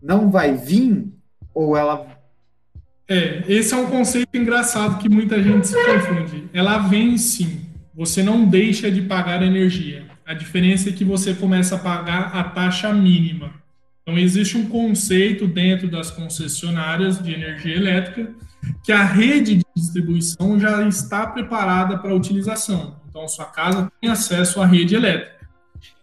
não vai vir ou ela é, esse é um conceito engraçado que muita gente se confunde. Ela vem sim, você não deixa de pagar energia. A diferença é que você começa a pagar a taxa mínima. Então, existe um conceito dentro das concessionárias de energia elétrica que a rede de distribuição já está preparada para utilização. Então, sua casa tem acesso à rede elétrica.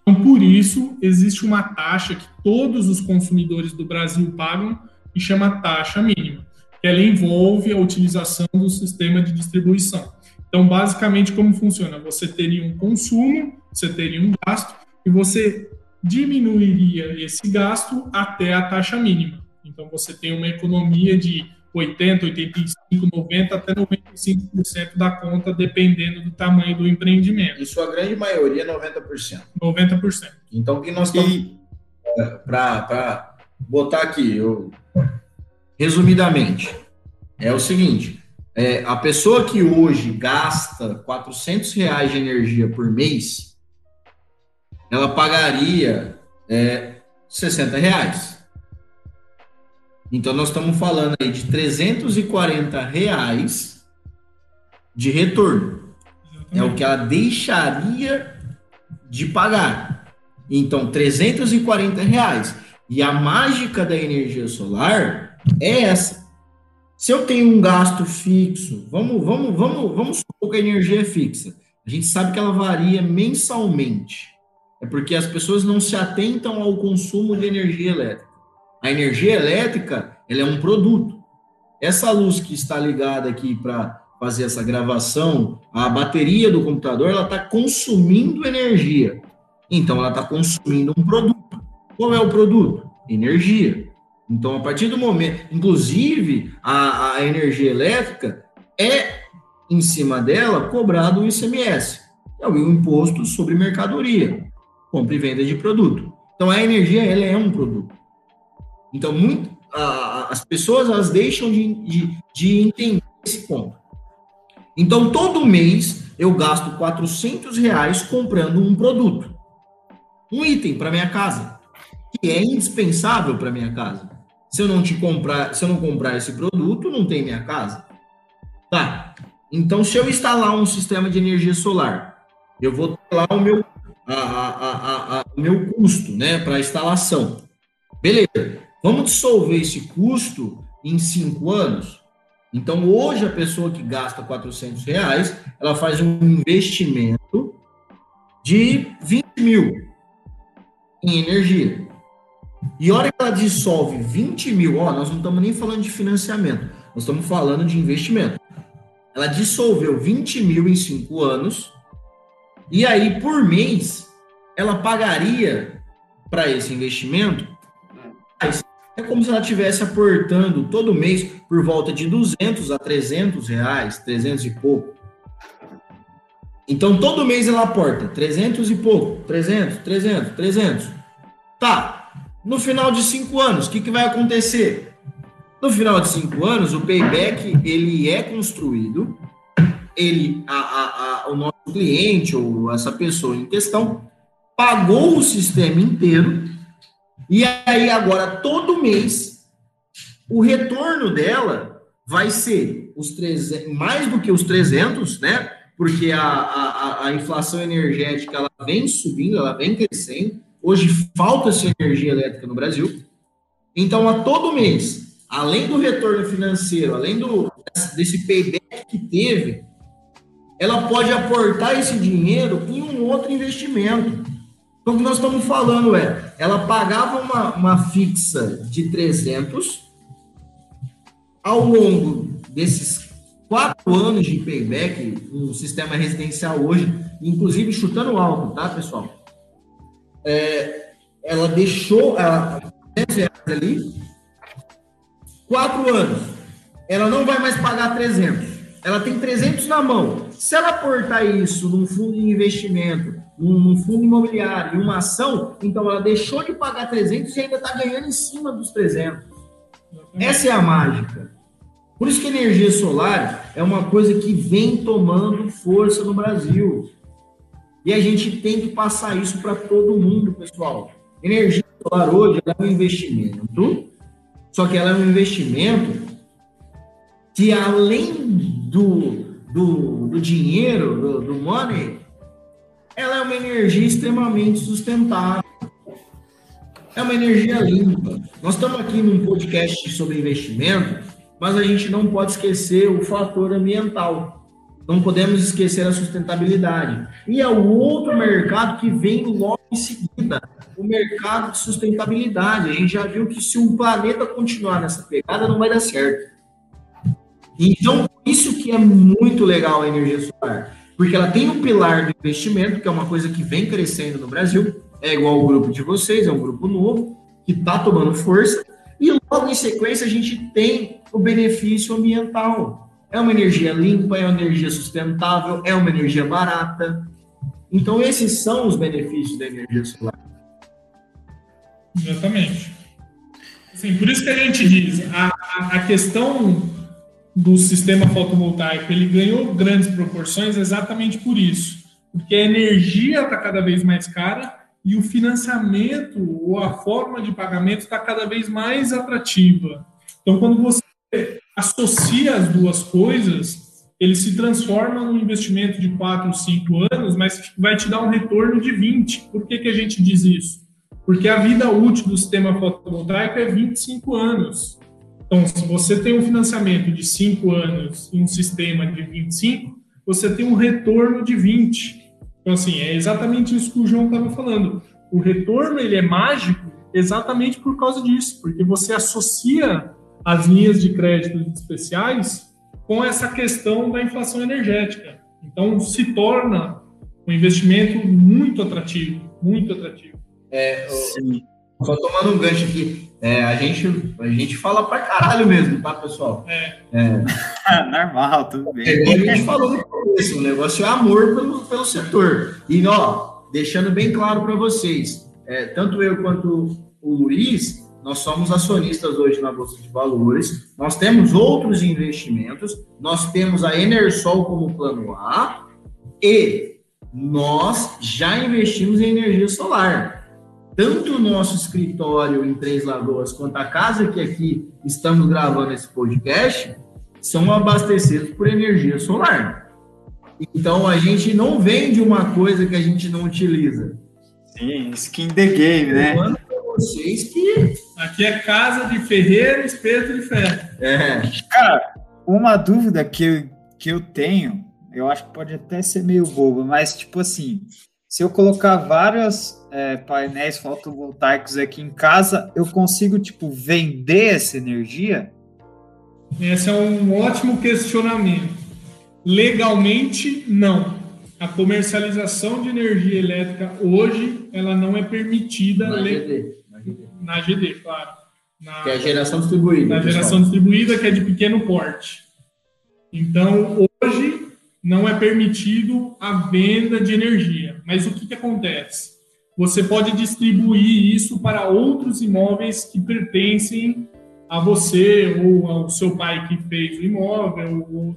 Então, por isso, existe uma taxa que todos os consumidores do Brasil pagam e chama taxa mínima ela envolve a utilização do sistema de distribuição. Então, basicamente, como funciona? Você teria um consumo, você teria um gasto, e você diminuiria esse gasto até a taxa mínima. Então, você tem uma economia de 80, 85, 90 até 95% da conta, dependendo do tamanho do empreendimento. E sua grande maioria, 90%. 90%. Então, o que nós estamos. E... É, Para botar aqui, eu resumidamente, é o seguinte: é, a pessoa que hoje gasta 400 reais de energia por mês, ela pagaria é, 60 reais. Então, nós estamos falando aí de 340 reais de retorno. É o que ela deixaria de pagar. Então, 340 reais. E a mágica da energia solar é essa. Se eu tenho um gasto fixo, vamos, vamos, vamos, vamos supor que a energia é fixa. A gente sabe que ela varia mensalmente. É porque as pessoas não se atentam ao consumo de energia elétrica. A energia elétrica, ela é um produto. Essa luz que está ligada aqui para fazer essa gravação, a bateria do computador, ela está consumindo energia. Então, ela está consumindo um produto. Qual é o produto? Energia. Então, a partir do momento, inclusive, a, a energia elétrica é, em cima dela, cobrado o ICMS, é o imposto sobre mercadoria, compra e venda de produto. Então a energia ela é um produto. Então muito, a, as pessoas elas deixam de, de, de entender esse ponto. Então todo mês eu gasto 400 reais comprando um produto, um item para minha casa, que é indispensável para minha casa. Se eu não te comprar, se eu não comprar esse produto, não tem minha casa. Tá. Então, se eu instalar um sistema de energia solar, eu vou ter lá o meu, a, a, a, o meu custo né, para instalação. Beleza. Vamos dissolver esse custo em cinco anos? Então, hoje, a pessoa que gasta 400 reais, ela faz um investimento de 20 mil em energia. E a hora que ela dissolve 20 mil, ó, nós não estamos nem falando de financiamento, nós estamos falando de investimento ela dissolveu 20 mil em cinco anos, e aí, por mês, ela pagaria para esse investimento. É como se ela estivesse aportando todo mês por volta de 200 a 300 reais, 300 e pouco. Então, todo mês ela aporta 300 e pouco, 300, 300, 300. Tá, no final de cinco anos, o que, que vai acontecer? No final de cinco anos, o payback ele é construído, ele, a, a, a, o nosso cliente ou essa pessoa em questão pagou o sistema inteiro e aí agora todo mês o retorno dela vai ser os 300, mais do que os 300, né? Porque a, a, a inflação energética ela vem subindo, ela vem crescendo. Hoje falta-se energia elétrica no Brasil. Então, a todo mês, além do retorno financeiro, além do, desse payback que teve, ela pode aportar esse dinheiro em um outro investimento. Então, o que nós estamos falando é, ela pagava uma, uma fixa de 300, ao longo desses quatro anos de payback, um sistema residencial hoje, inclusive chutando alto, tá, pessoal? É, ela deixou ela, 10 reais ali, quatro anos, ela não vai mais pagar 300. Ela tem 300 na mão. Se ela aportar isso num fundo de investimento, num fundo imobiliário, em uma ação, então ela deixou de pagar 300 e ainda está ganhando em cima dos 300. Essa é a mágica. Por isso que a energia solar é uma coisa que vem tomando força no Brasil. E a gente tem que passar isso para todo mundo, pessoal. Energia solar hoje é um investimento só que ela é um investimento que, além do, do, do dinheiro, do, do money, ela é uma energia extremamente sustentável. É uma energia limpa. Nós estamos aqui num podcast sobre investimento, mas a gente não pode esquecer o fator ambiental. Não podemos esquecer a sustentabilidade. E é o outro mercado que vem logo em seguida, o mercado de sustentabilidade. A gente já viu que se o planeta continuar nessa pegada, não vai dar certo. Então, isso que é muito legal a energia solar, porque ela tem um pilar do investimento, que é uma coisa que vem crescendo no Brasil, é igual o grupo de vocês, é um grupo novo, que está tomando força, e logo em sequência a gente tem o benefício ambiental. É uma energia limpa, é uma energia sustentável, é uma energia barata. Então, esses são os benefícios da energia solar. Exatamente. Assim, por isso que a gente diz, a, a questão do sistema fotovoltaico, ele ganhou grandes proporções exatamente por isso. Porque a energia está cada vez mais cara e o financiamento ou a forma de pagamento está cada vez mais atrativa. Então, quando você associa as duas coisas, ele se transforma num investimento de 4, 5 anos, mas vai te dar um retorno de 20. Por que, que a gente diz isso? Porque a vida útil do sistema fotovoltaico é 25 anos. Então, se você tem um financiamento de 5 anos e um sistema de 25, você tem um retorno de 20. Então, assim, é exatamente isso que o João estava falando. O retorno, ele é mágico exatamente por causa disso, porque você associa as linhas de crédito especiais com essa questão da inflação energética. Então, se torna um investimento muito atrativo, muito atrativo. É, Sim. Só tomando um gancho aqui, é, a, gente, a gente fala pra caralho mesmo, tá, pessoal? É. é. Normal, tudo bem. É, a gente falou no começo, o negócio é amor pelo, pelo setor. E, ó, deixando bem claro para vocês, é, tanto eu quanto o Luiz, nós somos acionistas hoje na Bolsa de Valores, nós temos outros investimentos, nós temos a Enersol como plano A e nós já investimos em energia solar. Tanto o nosso escritório em Três Lagoas quanto a casa que aqui estamos gravando esse podcast são abastecidos por energia solar. Então a gente não vende uma coisa que a gente não utiliza. Sim, skin the game, né? Para vocês que Aqui é casa de ferreiro, espeto de ferro. é, Cara, uma dúvida que eu, que eu tenho, eu acho que pode até ser meio boba, mas tipo assim, se eu colocar vários é, painéis fotovoltaicos aqui em casa, eu consigo tipo vender essa energia? Esse é um ótimo questionamento. Legalmente, não. A comercialização de energia elétrica hoje, ela não é permitida na le- GD, na GD. na GD, claro. Na, que é a geração distribuída. na pessoal. geração distribuída, que é de pequeno porte. Então, hoje, não é permitido a venda de energia. Mas o que, que acontece? Você pode distribuir isso para outros imóveis que pertencem a você ou ao seu pai que fez o imóvel ou,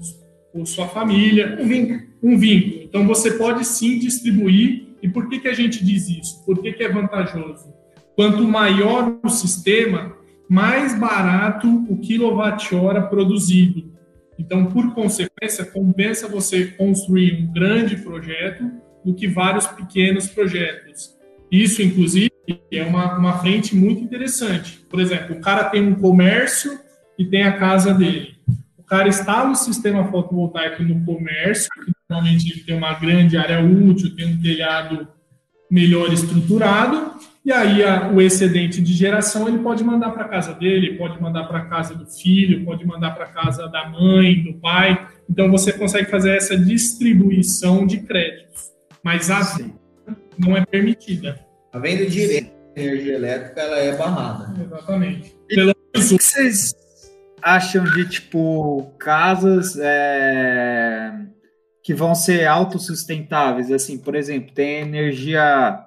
ou sua família. Um vínculo. Um vínculo. Então, você pode sim distribuir. E por que, que a gente diz isso? Por que, que é vantajoso? Quanto maior o sistema, mais barato o quilowatt-hora produzido. Então, por consequência, compensa você construir um grande projeto do que vários pequenos projetos. Isso, inclusive, é uma, uma frente muito interessante. Por exemplo, o cara tem um comércio e tem a casa dele. O cara instala o sistema fotovoltaico no comércio, que normalmente ele tem uma grande área útil, tem um telhado melhor estruturado, e aí a, o excedente de geração ele pode mandar para casa dele, pode mandar para casa do filho, pode mandar para casa da mãe, do pai. Então você consegue fazer essa distribuição de créditos, mas a Sim. Não é permitida. A venda direta de energia elétrica ela é barrada. Exatamente. E- Pelo O que vocês acham de tipo casas é, que vão ser autossustentáveis? Assim, por exemplo, tem energia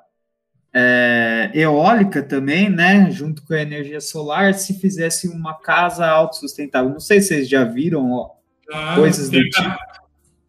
é, eólica também, né? Junto com a energia solar, se fizesse uma casa autossustentável. Não sei se vocês já viram ó, Claro, coisas do tipo.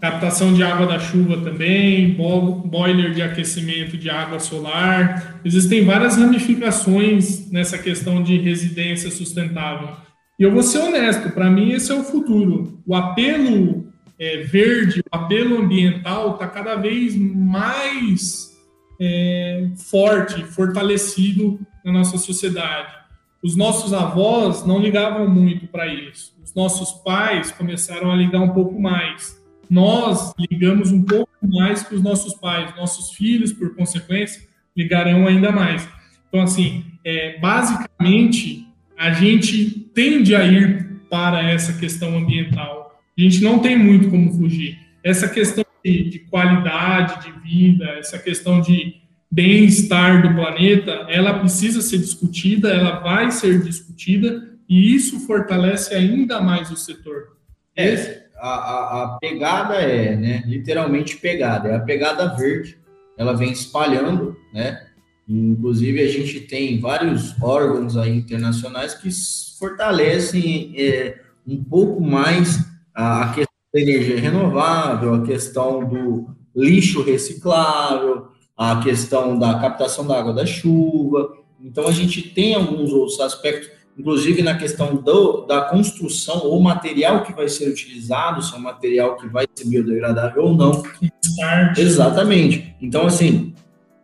Captação de água da chuva também, bo- boiler de aquecimento de água solar. Existem várias ramificações nessa questão de residência sustentável. E eu vou ser honesto, para mim esse é o futuro. O apelo é, verde, o apelo ambiental está cada vez mais é, forte, fortalecido na nossa sociedade. Os nossos avós não ligavam muito para isso. Os nossos pais começaram a ligar um pouco mais. Nós ligamos um pouco mais que os nossos pais. Nossos filhos, por consequência, ligarão ainda mais. Então, assim, é, basicamente, a gente tende a ir para essa questão ambiental. A gente não tem muito como fugir. Essa questão de, de qualidade de vida, essa questão de bem-estar do planeta, ela precisa ser discutida, ela vai ser discutida, e isso fortalece ainda mais o setor. É, a, a, a pegada é, né, literalmente pegada, é a pegada verde. Ela vem espalhando, né? Inclusive a gente tem vários órgãos aí internacionais que fortalecem é, um pouco mais a, a questão da energia renovável, a questão do lixo reciclável, a questão da captação da água da chuva. Então a gente tem alguns outros aspectos inclusive na questão do, da construção ou material que vai ser utilizado, se é um material que vai ser biodegradável ou não. Start. Exatamente. Então, assim,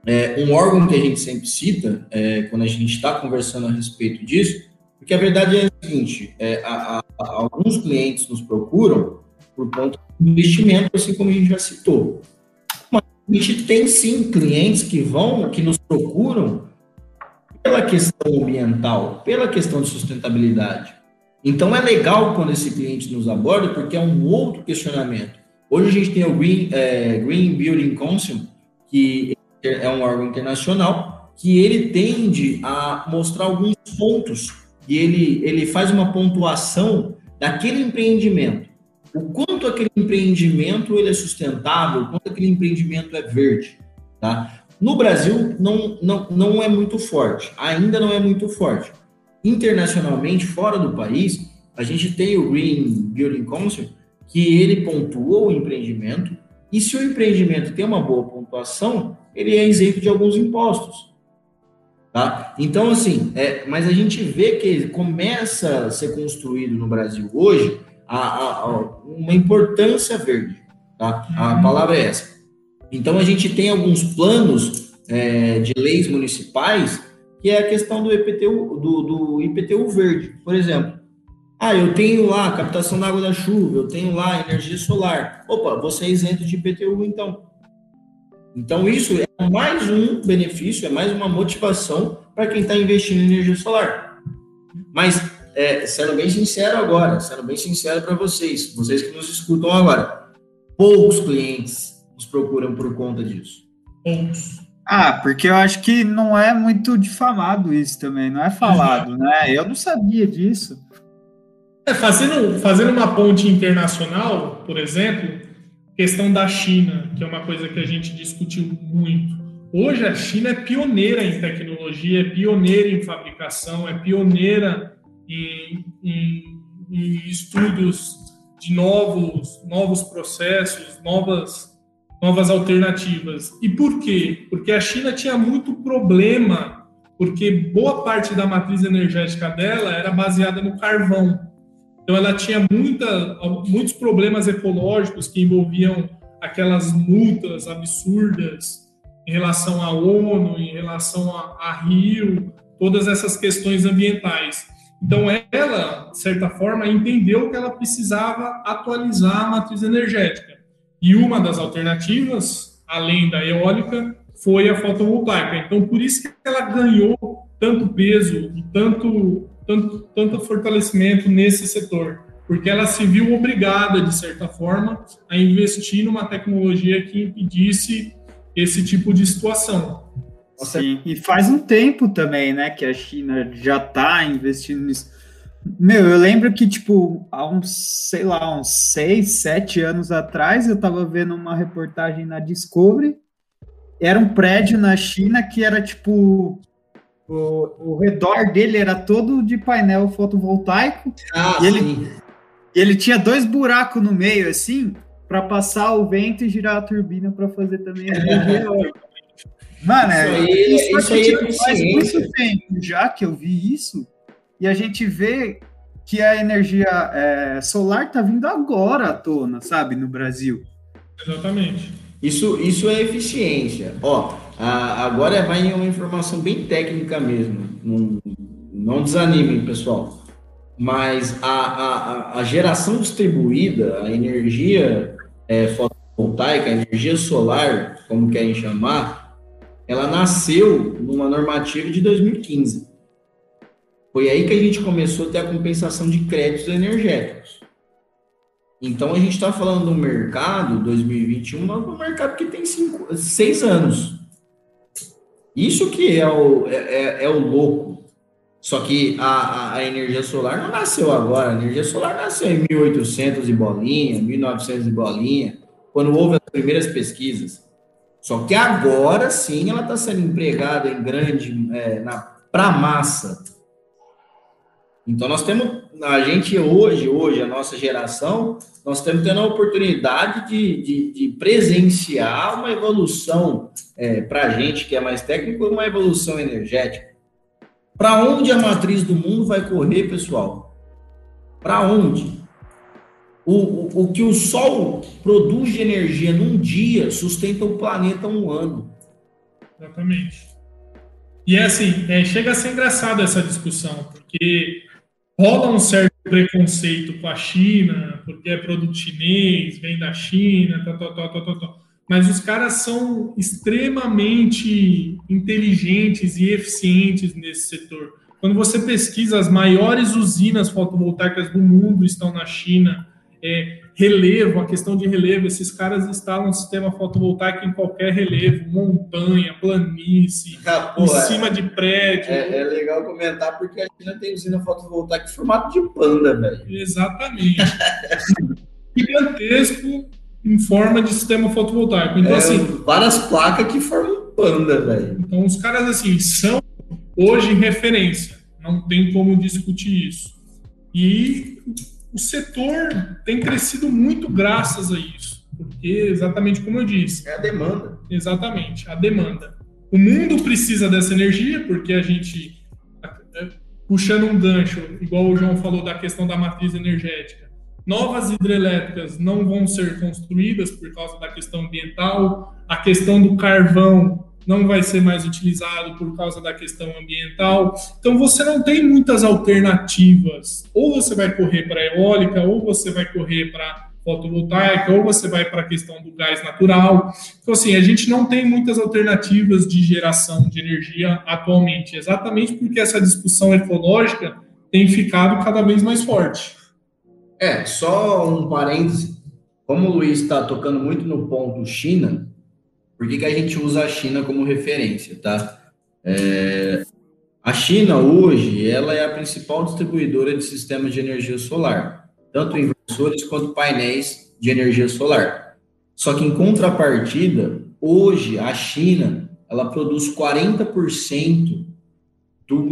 é, um órgão que a gente sempre cita, é, quando a gente está conversando a respeito disso, porque a verdade é a seguinte, é, a, a, alguns clientes nos procuram por conta do investimento, assim como a gente já citou. Mas a gente tem sim clientes que vão, que nos procuram pela questão ambiental, pela questão de sustentabilidade. Então é legal quando esse cliente nos aborda, porque é um outro questionamento. Hoje a gente tem o Green, é, Green Building Council, que é um órgão internacional, que ele tende a mostrar alguns pontos e ele, ele faz uma pontuação daquele empreendimento. O quanto aquele empreendimento ele é sustentável, o quanto aquele empreendimento é verde. Tá? No Brasil, não, não, não é muito forte, ainda não é muito forte. Internacionalmente, fora do país, a gente tem o Green Building Council, que ele pontua o empreendimento, e se o empreendimento tem uma boa pontuação, ele é isento de alguns impostos. Tá? Então, assim, é, mas a gente vê que começa a ser construído no Brasil hoje a, a, a uma importância verde. Tá? A uhum. palavra é essa. Então, a gente tem alguns planos é, de leis municipais que é a questão do IPTU, do, do IPTU verde, por exemplo. Ah, eu tenho lá captação da água da chuva, eu tenho lá energia solar. Opa, você é isento de IPTU, então. Então, isso é mais um benefício, é mais uma motivação para quem está investindo em energia solar. Mas, é, sendo bem sincero agora, sendo bem sincero para vocês, vocês que nos escutam agora, poucos clientes procuram por conta disso. Ah, porque eu acho que não é muito difamado isso também, não é falado, né? Eu não sabia disso. É, fazendo, fazendo uma ponte internacional, por exemplo, questão da China, que é uma coisa que a gente discutiu muito. Hoje a China é pioneira em tecnologia, é pioneira em fabricação, é pioneira em, em, em estudos de novos, novos processos, novas, novas alternativas. E por quê? Porque a China tinha muito problema, porque boa parte da matriz energética dela era baseada no carvão. Então, ela tinha muita, muitos problemas ecológicos que envolviam aquelas multas absurdas em relação à ONU, em relação a, a Rio, todas essas questões ambientais. Então, ela, de certa forma, entendeu que ela precisava atualizar a matriz energética. E uma das alternativas, além da eólica, foi a fotovoltaica. Então, por isso que ela ganhou tanto peso e tanto tanto, tanto fortalecimento nesse setor, porque ela se viu obrigada, de certa forma, a investir numa tecnologia que impedisse esse tipo de situação. Sim, e faz um tempo também, né, que a China já está investindo nisso. Meu, eu lembro que, tipo, há uns, sei lá, uns seis, sete anos atrás, eu estava vendo uma reportagem na Discovery, era um prédio na China que era, tipo, o, o redor dele era todo de painel fotovoltaico. Ah, e ele, ele tinha dois buracos no meio, assim, para passar o vento e girar a turbina para fazer também a energia Mano, isso é, aí, isso, isso aí é faz muito tempo já que eu vi isso, e a gente vê que a energia é, solar tá vindo agora à tona, sabe, no Brasil. Exatamente. Isso, isso é eficiência. Ó, a, agora vai em uma informação bem técnica mesmo. Não, não desanimem, pessoal. Mas a, a, a geração distribuída, a energia é, fotovoltaica, a energia solar, como querem chamar, ela nasceu numa normativa de 2015. Foi aí que a gente começou a ter a compensação de créditos energéticos. Então a gente está falando do mercado 2021, um mercado que tem cinco, seis anos. Isso que é o, é, é, é o louco. Só que a, a, energia solar não nasceu agora. A energia solar nasceu em 1800 e bolinha, 1900 e bolinha, quando houve as primeiras pesquisas. Só que agora sim ela está sendo empregada em grande, é, para massa. Então nós temos, a gente hoje, hoje, a nossa geração, nós estamos tendo a oportunidade de, de, de presenciar uma evolução é, para a gente que é mais técnico, uma evolução energética. Para onde a matriz do mundo vai correr, pessoal? Para onde? O, o, o que o Sol produz de energia num dia sustenta o planeta um ano. Exatamente. E é assim, é, chega a ser engraçado essa discussão, porque rola um certo preconceito com a China, porque é produto chinês, vem da China, tal, tal, tal, tal, tal. Mas os caras são extremamente inteligentes e eficientes nesse setor. Quando você pesquisa, as maiores usinas fotovoltaicas do mundo estão na China. É, relevo, a questão de relevo, esses caras instalam um sistema fotovoltaico em qualquer relevo, montanha, planície, ah, em cima de prédio. É, é, legal comentar porque a China tem usina fotovoltaica em formato de panda, velho. Exatamente. Gigantesco em forma de sistema fotovoltaico. Então, é, assim. Várias placas que formam banda, velho. Então, os caras, assim, são hoje referência. Não tem como discutir isso. E o setor tem crescido muito graças a isso. Porque, exatamente como eu disse. É a demanda. Exatamente, a demanda. O mundo precisa dessa energia, porque a gente, puxando um gancho, igual o João falou da questão da matriz energética, novas hidrelétricas não vão ser construídas por causa da questão ambiental, a questão do carvão não vai ser mais utilizado por causa da questão ambiental. Então você não tem muitas alternativas. Ou você vai correr para eólica, ou você vai correr para fotovoltaica, ou você vai para a questão do gás natural. Então, assim, a gente não tem muitas alternativas de geração de energia atualmente, exatamente porque essa discussão ecológica tem ficado cada vez mais forte. É, só um parêntese. Como o Luiz está tocando muito no ponto China, por que, que a gente usa a China como referência, tá? É, a China hoje, ela é a principal distribuidora de sistemas de energia solar, tanto inversores quanto painéis de energia solar. Só que em contrapartida, hoje a China, ela produz 40% do,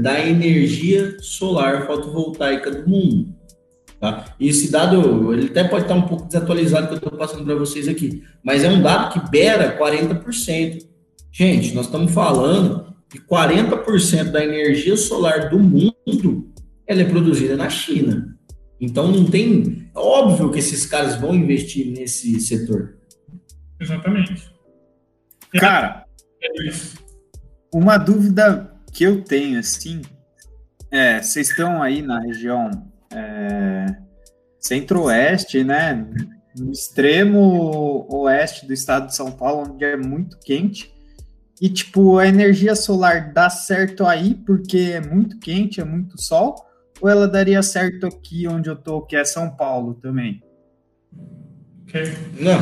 da energia solar fotovoltaica do mundo. Tá? E esse dado, ele até pode estar um pouco desatualizado que eu estou passando para vocês aqui, mas é um dado que beira 40%. Gente, nós estamos falando que 40% da energia solar do mundo ela é produzida na China. Então não tem. É óbvio que esses caras vão investir nesse setor. Exatamente. Cara, é uma dúvida que eu tenho, assim, é, vocês estão aí na região é, centro-oeste, né? No extremo oeste do estado de São Paulo, onde é muito quente. E, tipo, a energia solar dá certo aí porque é muito quente, é muito sol? Ou ela daria certo aqui onde eu tô, que é São Paulo também? Não.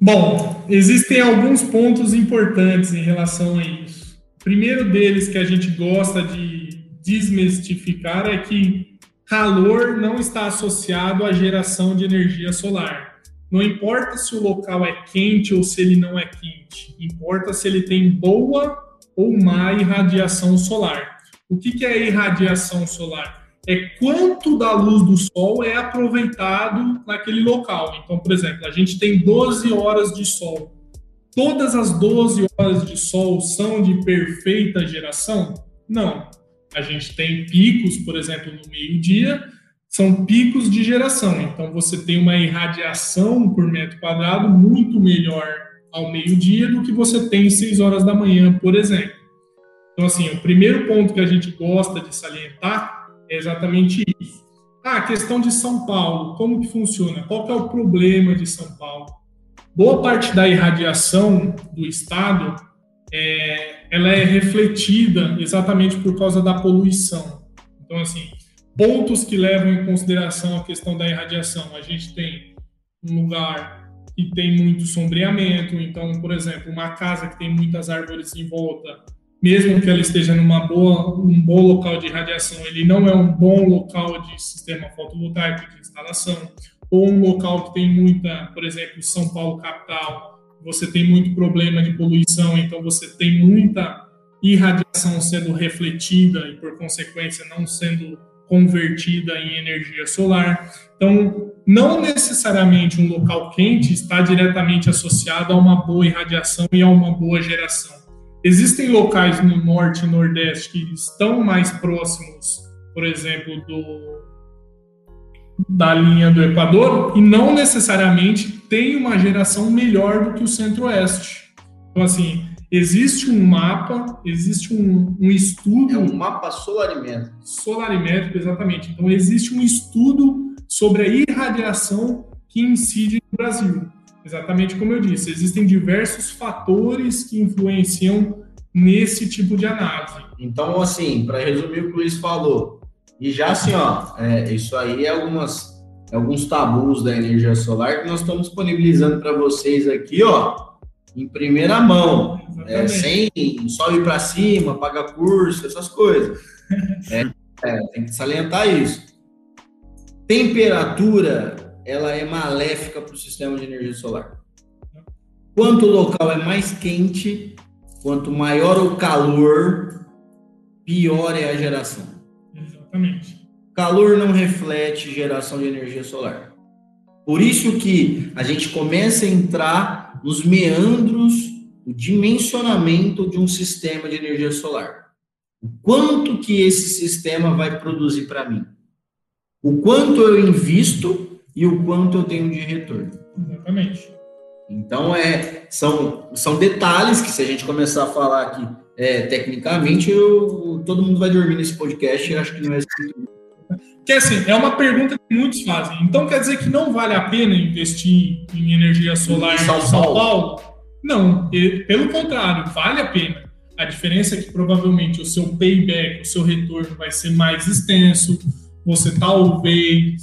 Bom, existem alguns pontos importantes em relação a isso. O primeiro deles que a gente gosta de desmistificar é que calor não está associado à geração de energia solar. Não importa se o local é quente ou se ele não é quente, importa se ele tem boa ou má irradiação solar. O que é irradiação solar? É quanto da luz do sol é aproveitado naquele local. Então, por exemplo, a gente tem 12 horas de sol. Todas as 12 horas de sol são de perfeita geração? Não a gente tem picos, por exemplo, no meio-dia, são picos de geração. Então, você tem uma irradiação por metro quadrado muito melhor ao meio-dia do que você tem às 6 horas da manhã, por exemplo. Então, assim, o primeiro ponto que a gente gosta de salientar é exatamente isso. Ah, a questão de São Paulo, como que funciona? Qual que é o problema de São Paulo? Boa parte da irradiação do estado é, ela é refletida exatamente por causa da poluição. Então, assim, pontos que levam em consideração a questão da irradiação. A gente tem um lugar que tem muito sombreamento, então, por exemplo, uma casa que tem muitas árvores em volta, mesmo que ela esteja numa boa, um bom local de irradiação, ele não é um bom local de sistema fotovoltaico de instalação, ou um local que tem muita, por exemplo, São Paulo capital, você tem muito problema de poluição, então você tem muita irradiação sendo refletida e, por consequência, não sendo convertida em energia solar. Então, não necessariamente um local quente está diretamente associado a uma boa irradiação e a uma boa geração. Existem locais no norte e nordeste que estão mais próximos, por exemplo, do, da linha do Equador e não necessariamente tem uma geração melhor do que o Centro-Oeste. Então, assim, existe um mapa, existe um, um estudo. É um mapa solarimétrico. Solarimétrico, exatamente. Então, existe um estudo sobre a irradiação que incide no Brasil. Exatamente como eu disse, existem diversos fatores que influenciam nesse tipo de análise. Então, assim, para resumir o que o Luiz falou, e já assim, ó, é, isso aí é algumas, é alguns tabus da energia solar que nós estamos disponibilizando para vocês aqui, ó, em primeira mão, é, sem só ir para cima, pagar curso, essas coisas. É, é, tem que salientar isso. Temperatura, ela é maléfica para o sistema de energia solar. Quanto o local é mais quente, quanto maior o calor, pior é a geração. Exatamente. Calor não reflete geração de energia solar. Por isso que a gente começa a entrar nos meandros do dimensionamento de um sistema de energia solar. O quanto que esse sistema vai produzir para mim? O quanto eu invisto e o quanto eu tenho de retorno. Exatamente. Então, é, são, são detalhes que, se a gente começar a falar aqui é, tecnicamente, eu, todo mundo vai dormir nesse podcast e acho que não é que assim, é uma pergunta que muitos fazem. Então quer dizer que não vale a pena investir em energia solar em São, São Paulo? Paulo? Não, pelo contrário, vale a pena. A diferença é que provavelmente o seu payback, o seu retorno vai ser mais extenso. Você talvez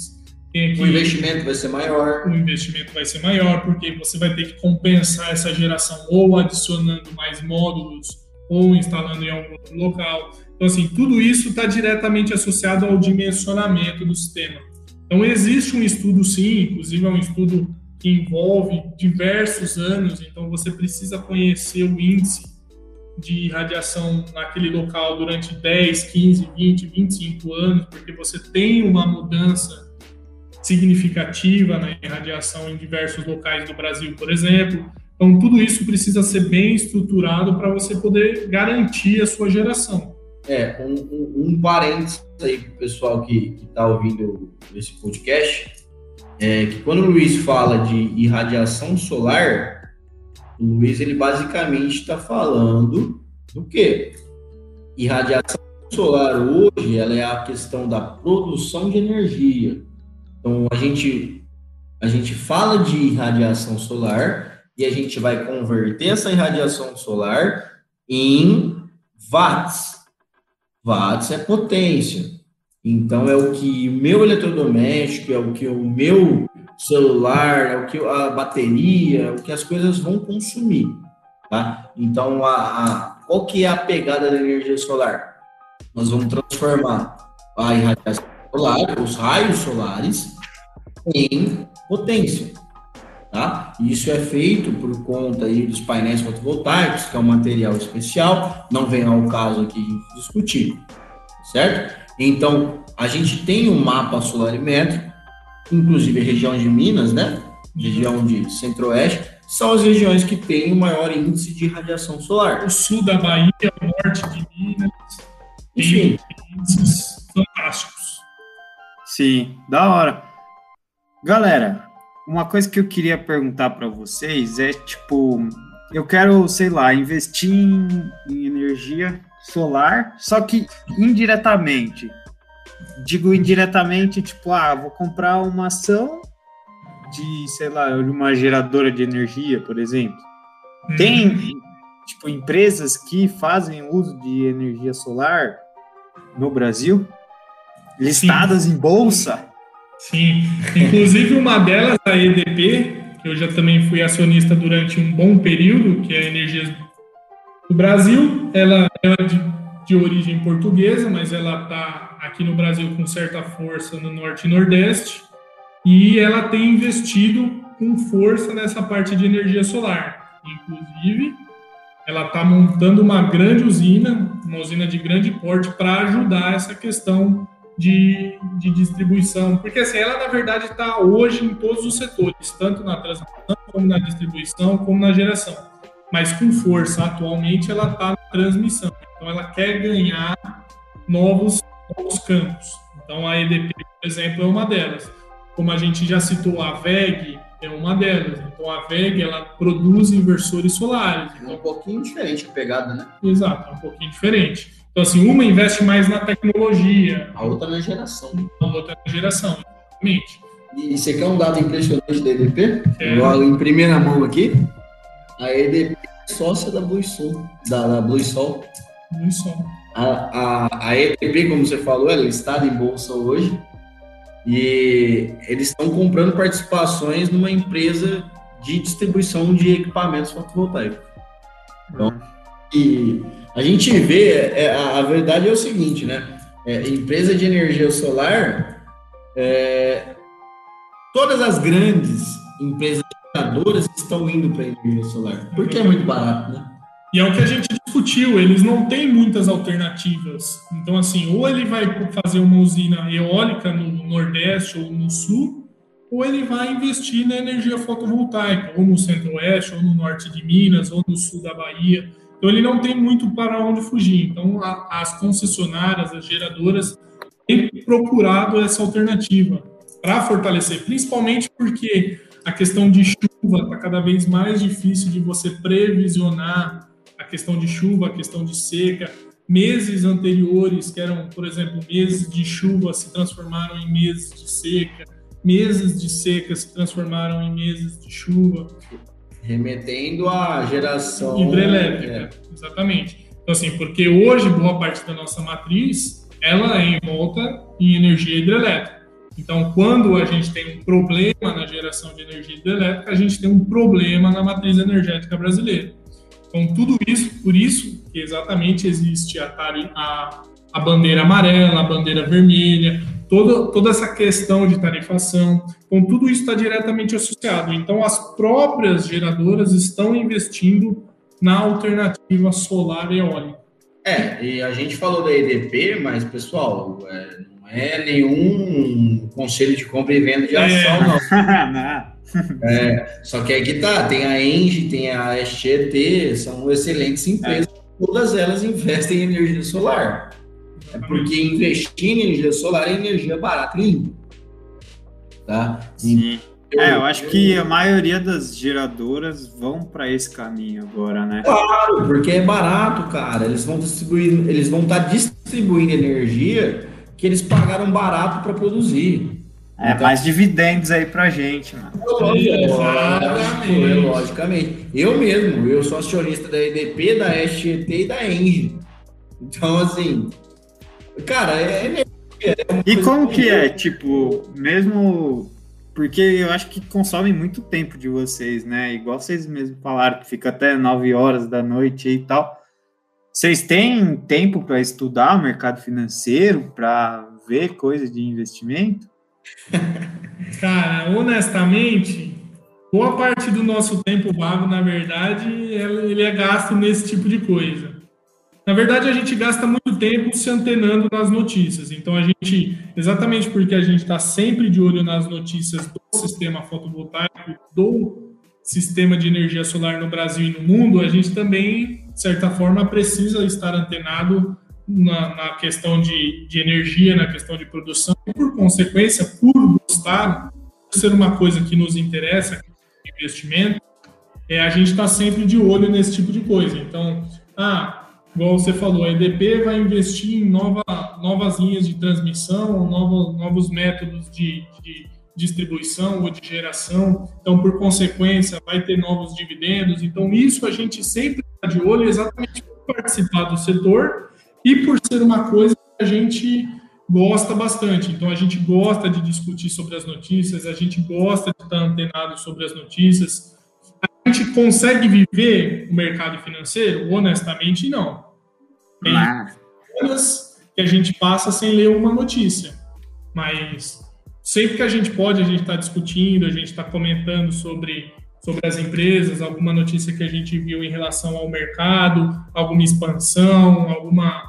que, o investimento vai ser maior. O investimento vai ser maior porque você vai ter que compensar essa geração ou adicionando mais módulos ou instalando em algum local. Então, assim, tudo isso está diretamente associado ao dimensionamento do sistema. Então, existe um estudo, sim, inclusive é um estudo que envolve diversos anos, então você precisa conhecer o índice de radiação naquele local durante 10, 15, 20, 25 anos, porque você tem uma mudança significativa na irradiação em diversos locais do Brasil, por exemplo. Então, tudo isso precisa ser bem estruturado para você poder garantir a sua geração. É, um, um, um parênteses aí para o pessoal que está ouvindo esse podcast, é que quando o Luiz fala de irradiação solar, o Luiz ele basicamente está falando do quê? Irradiação solar hoje ela é a questão da produção de energia. Então a gente a gente fala de irradiação solar e a gente vai converter essa irradiação solar em watts. Watts é potência. Então é o que o meu eletrodoméstico, é o que o meu celular, é o que a bateria, é o que as coisas vão consumir, tá? Então a, a qual que é a pegada da energia solar? Nós vamos transformar a irradiação solar, os raios solares, em potência. Tá? Isso é feito por conta aí dos painéis fotovoltaicos, que é um material especial, não vem ao caso aqui discutir, certo? Então, a gente tem um mapa solarimétrico, inclusive a região de Minas, né? Região de centro-oeste, são as regiões que têm o maior índice de radiação solar. O sul da Bahia, o norte de Minas, tem índices fantásticos. Sim, da hora. Galera, uma coisa que eu queria perguntar para vocês é tipo, eu quero, sei lá, investir em, em, energia solar, só que indiretamente. Digo indiretamente, tipo, ah, vou comprar uma ação de, sei lá, de uma geradora de energia, por exemplo. Uhum. Tem, tipo, empresas que fazem uso de energia solar no Brasil, listadas Sim. em bolsa. Sim, inclusive uma delas, a EDP, que eu já também fui acionista durante um bom período, que é a Energias do Brasil. Ela, ela é de, de origem portuguesa, mas ela está aqui no Brasil com certa força no Norte e Nordeste, e ela tem investido com força nessa parte de energia solar. Inclusive, ela está montando uma grande usina, uma usina de grande porte, para ajudar essa questão de, de distribuição, porque assim, ela na verdade está hoje em todos os setores, tanto na transmissão, como na distribuição, como na geração. Mas com força, atualmente ela está na transmissão. Então ela quer ganhar novos, novos campos. Então a EDP, por exemplo, é uma delas. Como a gente já citou, a VEG é uma delas. Então a VEG ela produz inversores solares. Então, é um pouquinho diferente a pegada, né? Exato, é um pouquinho diferente. Então, assim, uma investe mais na tecnologia. A outra na geração. A outra na geração, exatamente. E você quer um dado impressionante da EDP? É. Logo em primeira mão aqui, a EDP é sócia da Blue Sol. Da, da Blue Sol. Blue Sol. A, a, a EDP, como você falou, ela é listada em bolsa hoje. E eles estão comprando participações numa empresa de distribuição de equipamentos fotovoltaicos. Então, uhum. e a gente vê, é, a, a, verdade é o seguinte, né? É, empresa de energia solar, é, todas as grandes empresas geradoras estão indo para a energia solar, porque é muito barato, né? E é o que a gente discutiu, eles não têm muitas alternativas. Então, assim, ou ele vai fazer uma usina eólica no Nordeste ou no Sul, ou ele vai investir na energia fotovoltaica, ou no Centro-Oeste, ou no Norte de Minas, ou no Sul da Bahia. Então, ele não tem muito para onde fugir. Então, a, as concessionárias, as geradoras, têm procurado essa alternativa para fortalecer, principalmente porque a questão de chuva está cada vez mais difícil de você previsionar a questão de chuva, a questão de seca. Meses anteriores, que eram, por exemplo, meses de chuva, se transformaram em meses de seca. Meses de seca se transformaram em meses de chuva. Remetendo à geração hidrelétrica, é. exatamente. Então, assim, porque hoje boa parte da nossa matriz ela é envolta em energia hidrelétrica. Então, quando a gente tem um problema na geração de energia hidrelétrica, a gente tem um problema na matriz energética brasileira. Então, tudo isso, por isso que exatamente existe a, a, a bandeira amarela, a bandeira vermelha, toda, toda essa questão de tarifação. Então, tudo isso está diretamente associado. Então, as próprias geradoras estão investindo na alternativa solar e eólica. É, e a gente falou da EDP, mas, pessoal, é, não é nenhum conselho de compra e venda de é. ação, é. não. É, só que aí que tá, tem a Engie, tem a SGT, são excelentes empresas, é. todas elas investem em energia solar. É porque investir em energia solar é energia barata e limpa. Tá? Sim. Eu, é, eu acho eu, que a maioria das geradoras vão para esse caminho agora, né? Claro, porque é barato, cara. Eles vão distribuir, eles vão estar tá distribuindo energia que eles pagaram barato para produzir. É, então, mais dividendos aí pra gente, mano. Exatamente. Logicamente. Eu mesmo, eu sou acionista da EDP, da SGT e da Engie. Então, assim, cara, é, é, é E como que é, tipo, mesmo porque eu acho que consome muito tempo de vocês, né? Igual vocês mesmos falaram, que fica até 9 horas da noite e tal. Vocês têm tempo para estudar o mercado financeiro, para ver coisas de investimento? Cara, honestamente, boa parte do nosso tempo vago, na verdade, ele é gasto nesse tipo de coisa. Na verdade, a gente gasta muito tempo se antenando nas notícias. Então, a gente, exatamente porque a gente está sempre de olho nas notícias do sistema fotovoltaico, do sistema de energia solar no Brasil e no mundo, a gente também, de certa forma, precisa estar antenado na, na questão de, de, energia, na questão de produção, e por consequência, por gostar, por ser uma coisa que nos interessa, investimento, é, a gente está sempre de olho nesse tipo de coisa. Então, ah, igual você falou, a EDP vai investir em nova, novas linhas de transmissão, novos, novos métodos de, de distribuição ou de geração, então, por consequência, vai ter novos dividendos. Então, isso a gente sempre está de olho exatamente por participar do setor e por ser uma coisa que a gente gosta bastante. Então, a gente gosta de discutir sobre as notícias, a gente gosta de estar antenado sobre as notícias. A gente consegue viver o mercado financeiro? Honestamente, não. Tem semanas que a gente passa sem ler uma notícia, mas sempre que a gente pode, a gente está discutindo, a gente está comentando sobre sobre as empresas, alguma notícia que a gente viu em relação ao mercado, alguma expansão, alguma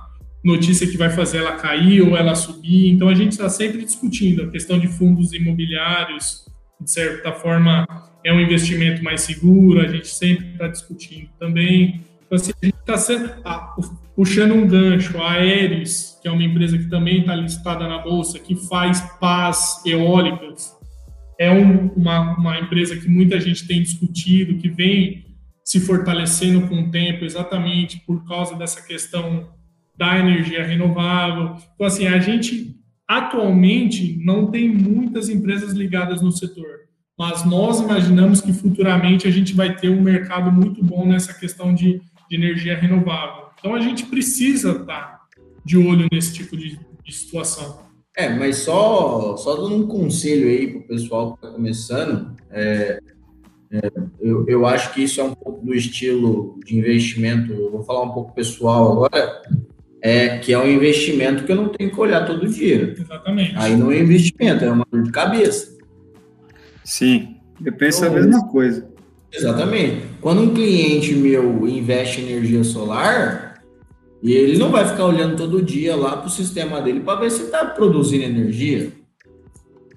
notícia que vai fazer ela cair ou ela subir. Então a gente está sempre discutindo a questão de fundos imobiliários, de certa forma é um investimento mais seguro, a gente sempre está discutindo também. Então, assim, a gente está ah, puxando um gancho, a Aeres, que é uma empresa que também está listada na Bolsa, que faz pás eólicas, é um, uma, uma empresa que muita gente tem discutido, que vem se fortalecendo com o tempo, exatamente por causa dessa questão da energia renovável. Então, assim, a gente atualmente não tem muitas empresas ligadas no setor, mas nós imaginamos que futuramente a gente vai ter um mercado muito bom nessa questão de, de energia renovável. Então, a gente precisa estar de olho nesse tipo de, de situação. É, mas só, só dando um conselho aí para o pessoal que está começando, é, é, eu, eu acho que isso é um pouco do estilo de investimento, eu vou falar um pouco pessoal agora, é que é um investimento que eu não tenho que olhar todo dia. Exatamente. Aí não é investimento, é uma dor de cabeça. Sim, eu penso então, a mesma coisa. Exatamente. Quando um cliente meu investe em energia solar, ele não vai ficar olhando todo dia lá para o sistema dele para ver se está produzindo energia.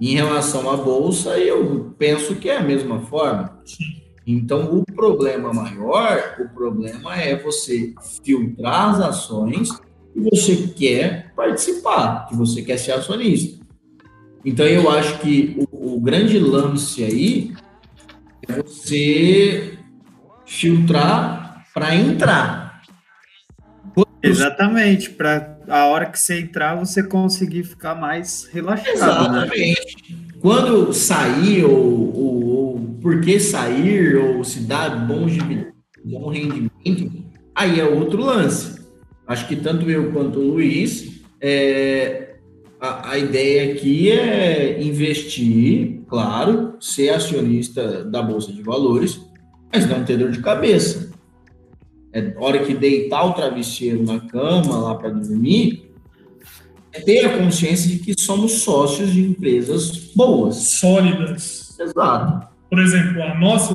Em relação à bolsa, eu penso que é a mesma forma. Então, o problema maior, o problema é você filtrar as ações que você quer participar, que você quer ser acionista. Então, eu acho que o, o grande lance aí é você filtrar para entrar. Exatamente, para a hora que você entrar, você conseguir ficar mais relaxado. Né? Exatamente. Né? Quando sair, ou, ou, ou por que sair, ou se dá bom, bom rendimento, aí é outro lance. Acho que tanto eu quanto o Luiz, é, a, a ideia aqui é investir, claro, ser acionista da Bolsa de Valores, mas não ter dor de cabeça. É hora que deitar o travesseiro na cama lá para dormir, é ter a consciência de que somos sócios de empresas boas. Sólidas. Exato. Por exemplo, a nossa,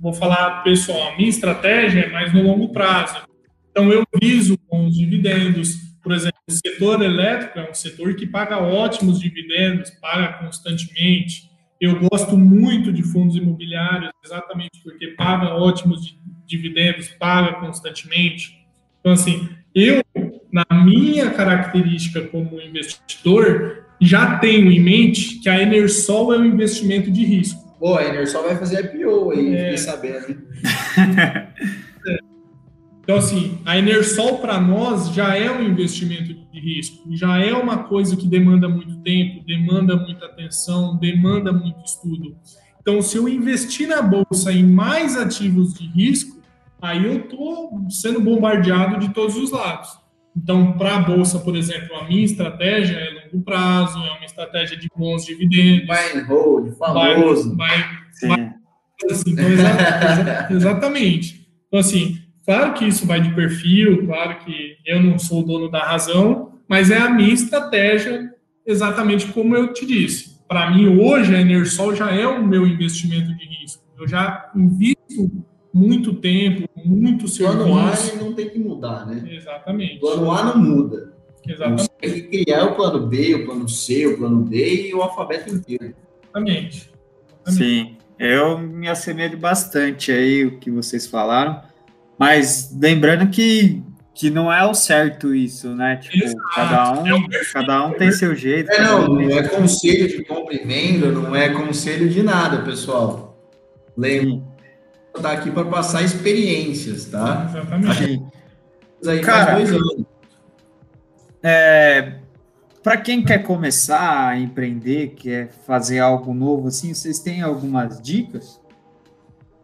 vou falar pessoal, a minha estratégia é mais no longo prazo. Então, eu viso com os dividendos. Por exemplo, o setor elétrico é um setor que paga ótimos dividendos, paga constantemente. Eu gosto muito de fundos imobiliários, exatamente porque paga ótimos dividendos, paga constantemente. Então, assim, eu, na minha característica como investidor, já tenho em mente que a Enersol é um investimento de risco. Pô, a Enersol vai fazer IPO aí, é. fiquei sabendo. Então, assim, a Enersol para nós já é um investimento de risco, já é uma coisa que demanda muito tempo, demanda muita atenção, demanda muito estudo. Então, se eu investir na bolsa em mais ativos de risco, aí eu estou sendo bombardeado de todos os lados. Então, para a bolsa, por exemplo, a minha estratégia é longo prazo, é uma estratégia de bons dividendos. Buy and hold, famoso. Buy, buy, buy, assim, então, exa exatamente. Então, assim, Claro que isso vai de perfil, claro que eu não sou o dono da razão, mas é a minha estratégia, exatamente como eu te disse. Para mim, hoje, a Enersol já é o meu investimento de risco. Eu já invisto muito tempo, muito serviço. Plano A não tem que mudar, né? Exatamente. Plano A não muda. Exatamente. Você tem que criar o plano B, o plano C, o plano D e o alfabeto inteiro. Exatamente. Exatamente. Sim, eu me assemelho bastante aí o que vocês falaram. Mas lembrando que, que não é o certo isso, né? Tipo, Exato. cada um, é cada um tem seu jeito. É, não, não é conselho de compra e venda, não é conselho de nada, pessoal. Lembra, tá aqui para passar experiências, tá? Exatamente. Aí Cara, faz dois anos. É, para quem quer começar a empreender, quer fazer algo novo assim, vocês têm algumas dicas?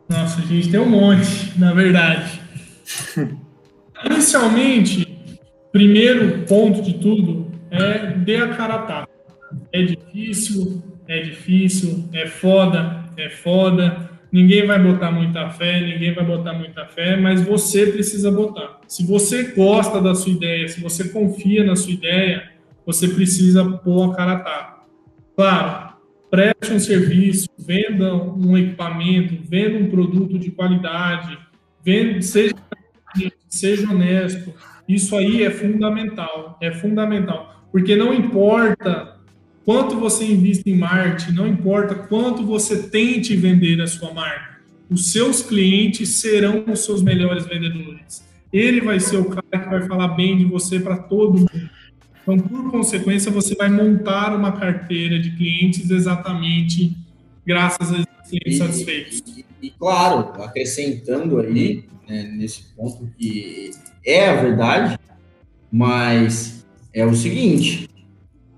Nossa, a gente tem um monte, na verdade. Inicialmente, primeiro ponto de tudo é dê a cara a. É difícil, é difícil, é foda, é foda. Ninguém vai botar muita fé, ninguém vai botar muita fé, mas você precisa botar. Se você gosta da sua ideia, se você confia na sua ideia, você precisa pôr a cara a tapa. Claro, preste um serviço, venda um equipamento, venda um produto de qualidade, venda, seja seja honesto. Isso aí é fundamental, é fundamental, porque não importa quanto você invista em marketing, não importa quanto você tente vender a sua marca, os seus clientes serão os seus melhores vendedores. Ele vai ser o cara que vai falar bem de você para todo mundo. Então, por consequência, você vai montar uma carteira de clientes exatamente graças a clientes satisfeitos. E, e, claro, acrescentando aí, né, nesse ponto que é a verdade, mas é o seguinte,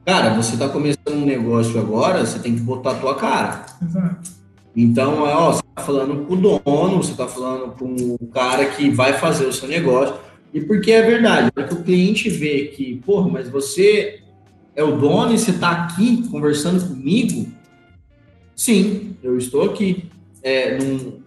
cara, você está começando um negócio agora, você tem que botar a tua cara. Exato. Então, ó, você está falando com o dono, você está falando com o cara que vai fazer o seu negócio, e porque é verdade, porque o cliente vê que, porra, mas você é o dono e você está aqui conversando comigo, sim, eu estou aqui. É,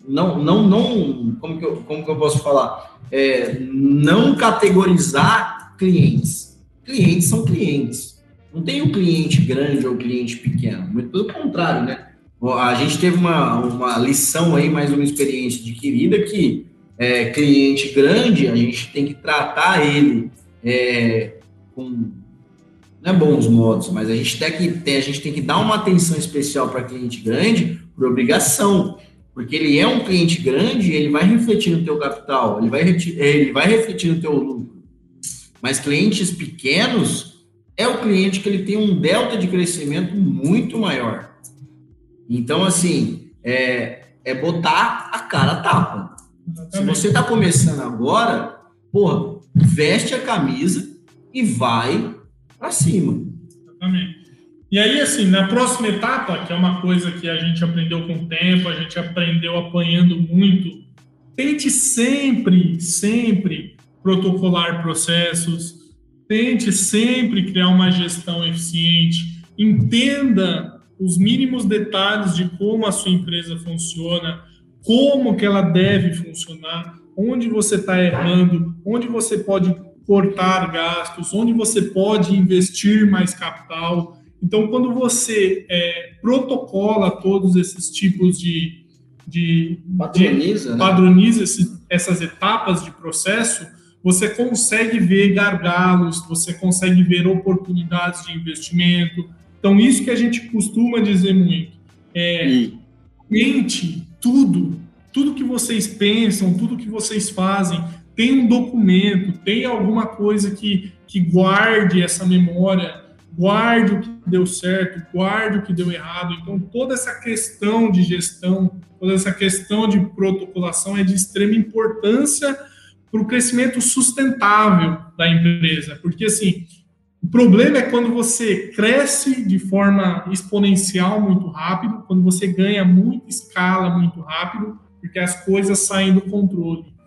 não, não, não, como que eu, como que eu posso falar? É, não categorizar clientes. Clientes são clientes. Não tem um cliente grande ou cliente pequeno. Muito pelo contrário, né? a gente teve uma, uma lição aí, mais uma experiência adquirida que é, cliente grande, a gente tem que tratar ele é, com não é bons modos, mas a gente tem que ter, a gente tem que dar uma atenção especial para cliente grande por obrigação, porque ele é um cliente grande, ele vai refletir no teu capital, ele vai, ele vai refletir no teu lucro. Mas clientes pequenos é o cliente que ele tem um delta de crescimento muito maior. Então, assim, é, é botar a cara a tapa. Se você está começando agora, porra, veste a camisa e vai para cima. Exatamente. E aí, assim, na próxima etapa, que é uma coisa que a gente aprendeu com o tempo, a gente aprendeu apanhando muito, tente sempre, sempre protocolar processos, tente sempre criar uma gestão eficiente, entenda os mínimos detalhes de como a sua empresa funciona, como que ela deve funcionar, onde você está errando, onde você pode cortar gastos, onde você pode investir mais capital. Então, quando você é, protocola todos esses tipos de. de padroniza, de, né? padroniza esses, essas etapas de processo, você consegue ver gargalos, você consegue ver oportunidades de investimento. Então, isso que a gente costuma dizer muito. É, mente tudo, tudo que vocês pensam, tudo que vocês fazem tem um documento, tem alguma coisa que, que guarde essa memória, guarde o que deu certo, guarde o que deu errado. Então, toda essa questão de gestão, toda essa questão de protocolação é de extrema importância para o crescimento sustentável da empresa. Porque, assim, o problema é quando você cresce de forma exponencial muito rápido, quando você ganha muita escala muito rápido, porque as coisas saem do controle.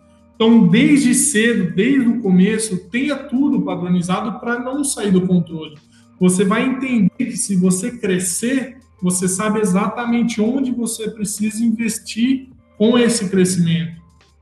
Então, desde cedo, desde o começo, tenha tudo padronizado para não sair do controle. Você vai entender que se você crescer, você sabe exatamente onde você precisa investir com esse crescimento.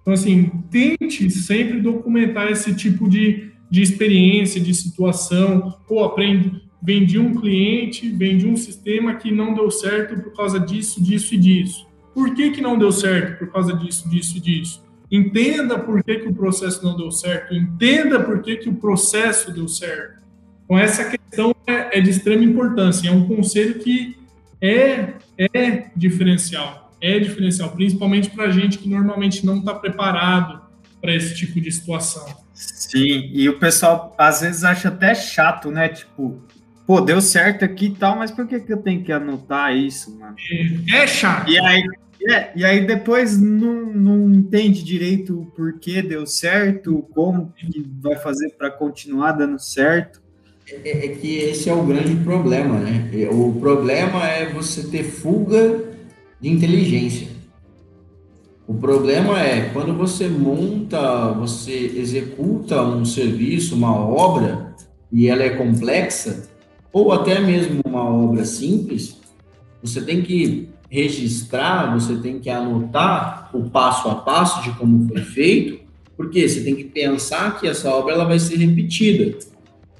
Então, assim, tente sempre documentar esse tipo de, de experiência, de situação. Pô, aprende, vendi um cliente, vendi um sistema que não deu certo por causa disso, disso e disso. Por que, que não deu certo? Por causa disso, disso e disso entenda por que, que o processo não deu certo, entenda por que, que o processo deu certo. Então, essa questão é, é de extrema importância, é um conselho que é, é diferencial, é diferencial, principalmente para a gente que normalmente não está preparado para esse tipo de situação. Sim, e o pessoal às vezes acha até chato, né? Tipo, pô, deu certo aqui e tal, mas por que, que eu tenho que anotar isso, mano? É, é chato. E aí, é, e aí depois não, não entende direito o porquê deu certo, como que vai fazer para continuar dando certo. É, é, que esse é o grande problema, né? O problema é você ter fuga de inteligência. O problema é quando você monta, você executa um serviço, uma obra, e ela é complexa, ou até mesmo uma obra simples, você tem que registrar, você tem que anotar o passo a passo de como foi feito, porque você tem que pensar que essa obra ela vai ser repetida.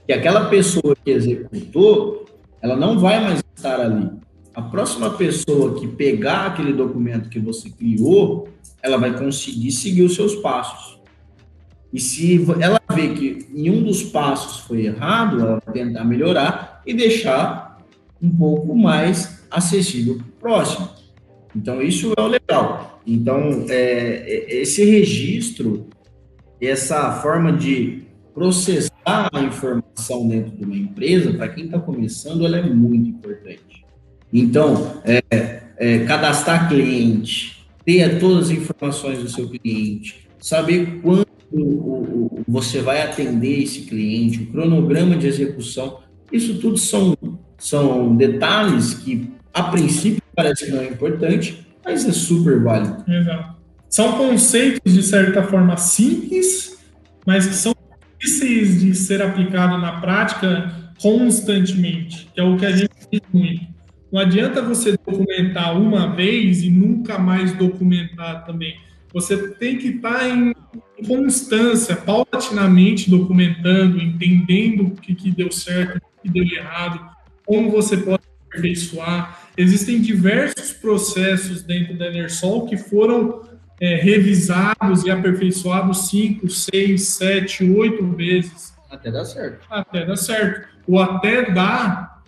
Que aquela pessoa que executou, ela não vai mais estar ali. A próxima pessoa que pegar aquele documento que você criou, ela vai conseguir seguir os seus passos. E se ela vê que nenhum dos passos foi errado, ela vai tentar melhorar e deixar um pouco mais acessível para o próximo. Então, isso é o legal. Então, é, é, esse registro, essa forma de processar a informação dentro de uma empresa, para quem está começando, ela é muito importante. Então, é, é, cadastrar cliente, ter todas as informações do seu cliente, saber quando o, o, você vai atender esse cliente, o cronograma de execução, isso tudo são, são detalhes que a princípio parece que não é importante, mas é super válido. Exato. São conceitos, de certa forma, simples, mas que são difíceis de ser aplicado na prática constantemente, que é o que a gente diz muito. Não adianta você documentar uma vez e nunca mais documentar também. Você tem que estar em constância, paulatinamente documentando, entendendo o que, que deu certo, o que deu errado, como você pode aperfeiçoar. Existem diversos processos dentro da Enersol que foram é, revisados e aperfeiçoados cinco, seis, sete, oito vezes. Até dar certo. Até dar certo. Ou até dar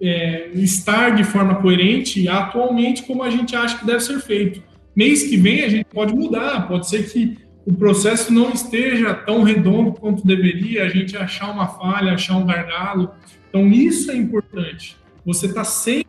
é, estar de forma coerente atualmente como a gente acha que deve ser feito. Mês que vem a gente pode mudar, pode ser que o processo não esteja tão redondo quanto deveria, a gente achar uma falha, achar um gargalo. Então, isso é importante. Você está sempre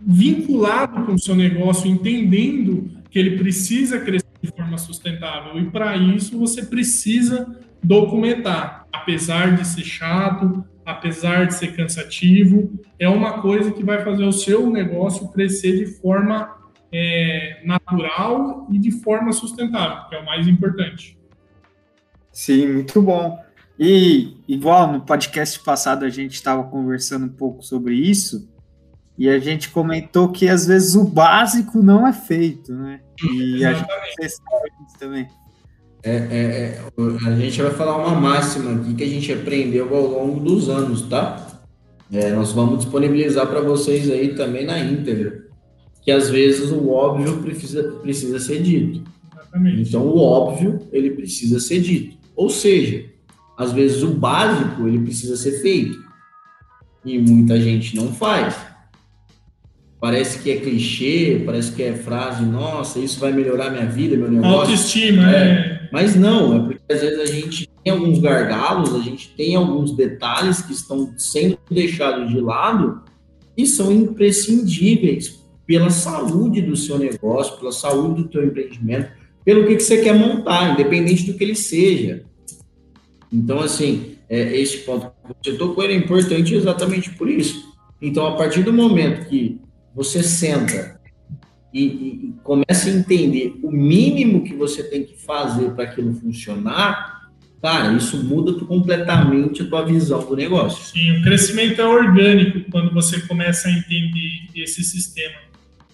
vinculado com o seu negócio, entendendo que ele precisa crescer de forma sustentável. E para isso, você precisa documentar. Apesar de ser chato, apesar de ser cansativo, é uma coisa que vai fazer o seu negócio crescer de forma é, natural e de forma sustentável, que é o mais importante. Sim, muito bom. E igual no podcast passado a gente estava conversando um pouco sobre isso, e a gente comentou que às vezes o básico não é feito, né? E a gente sabe isso também. É, é, é, a gente vai falar uma máxima aqui que a gente aprendeu ao longo dos anos, tá? É, nós vamos disponibilizar para vocês aí também na íntegra que às vezes o óbvio precisa, precisa ser dito. Exatamente. Então, o óbvio, ele precisa ser dito. Ou seja, às vezes o básico, ele precisa ser feito. E muita gente não faz. Parece que é clichê, parece que é frase, nossa, isso vai melhorar minha vida, meu negócio. Autoestima, é. é. Mas não, é porque às vezes a gente tem alguns gargalos, a gente tem alguns detalhes que estão sendo deixados de lado e são imprescindíveis pela saúde do seu negócio, pela saúde do teu empreendimento, pelo que, que você quer montar, independente do que ele seja. Então, assim, é, esse ponto que você tocou é importante exatamente por isso. Então, a partir do momento que você senta e, e, e começa a entender o mínimo que você tem que fazer para aquilo funcionar, cara, isso muda completamente a tua visão do negócio. Sim, o crescimento é orgânico quando você começa a entender esse sistema.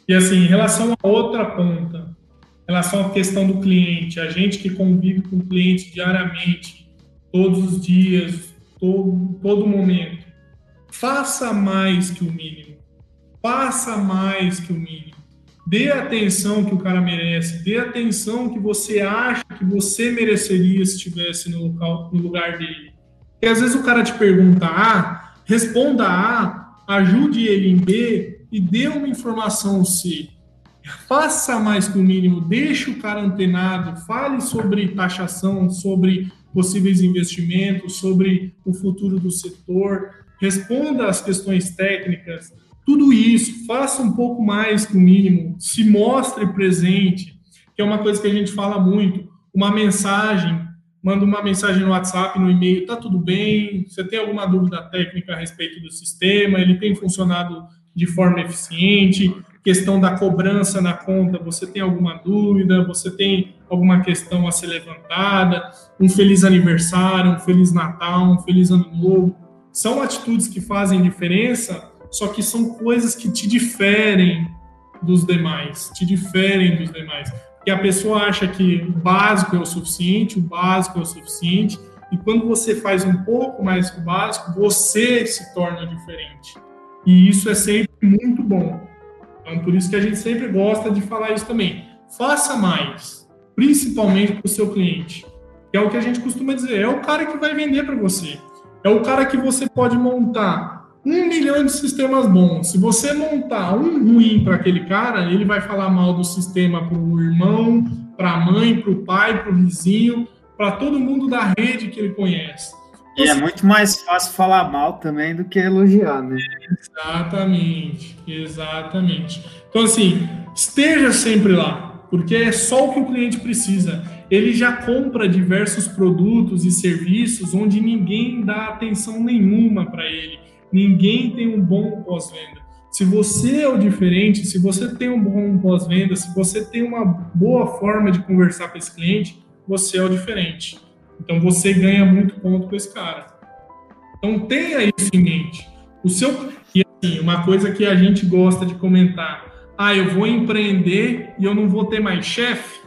E assim, em relação à outra ponta, em relação à questão do cliente, a gente que convive com o cliente diariamente, todos os dias, todo, todo momento, faça mais que o mínimo. Faça mais que o mínimo. Dê atenção que o cara merece, dê atenção que você acha que você mereceria se estivesse no, local, no lugar dele. Porque às vezes o cara te pergunta A, responda A, ajude ele em B, e dê uma informação C. Faça mais que o mínimo, deixe o cara antenado, fale sobre taxação, sobre possíveis investimentos, sobre o futuro do setor, responda às questões técnicas, tudo isso, faça um pouco mais que o mínimo, se mostre presente, que é uma coisa que a gente fala muito, uma mensagem, manda uma mensagem no WhatsApp, no e-mail, tá tudo bem, você tem alguma dúvida técnica a respeito do sistema, ele tem funcionado de forma eficiente, questão da cobrança na conta, você tem alguma dúvida, você tem alguma questão a ser levantada, um feliz aniversário, um feliz Natal, um feliz ano novo, são atitudes que fazem diferença, só que são coisas que te diferem dos demais, te diferem dos demais. Que a pessoa acha que o básico é o suficiente, o básico é o suficiente, e quando você faz um pouco mais que o básico, você se torna diferente. E isso é sempre muito bom. Então, por isso que a gente sempre gosta de falar isso também. Faça mais, principalmente para o seu cliente. Que é o que a gente costuma dizer, é o cara que vai vender para você. É o cara que você pode montar um milhão de sistemas bons. Se você montar um ruim para aquele cara, ele vai falar mal do sistema para o irmão, para a mãe, para o pai, para o vizinho, para todo mundo da rede que ele conhece. E é muito mais fácil falar mal também do que elogiar, né? Exatamente, exatamente. Então, assim, esteja sempre lá, porque é só o que o cliente precisa. Ele já compra diversos produtos e serviços onde ninguém dá atenção nenhuma para ele, ninguém tem um bom pós-venda. Se você é o diferente, se você tem um bom pós-venda, se você tem uma boa forma de conversar com esse cliente, você é o diferente. Então você ganha muito ponto com esse cara. Então tenha isso em mente. O seu e assim, uma coisa que a gente gosta de comentar, ah, eu vou empreender e eu não vou ter mais chefe.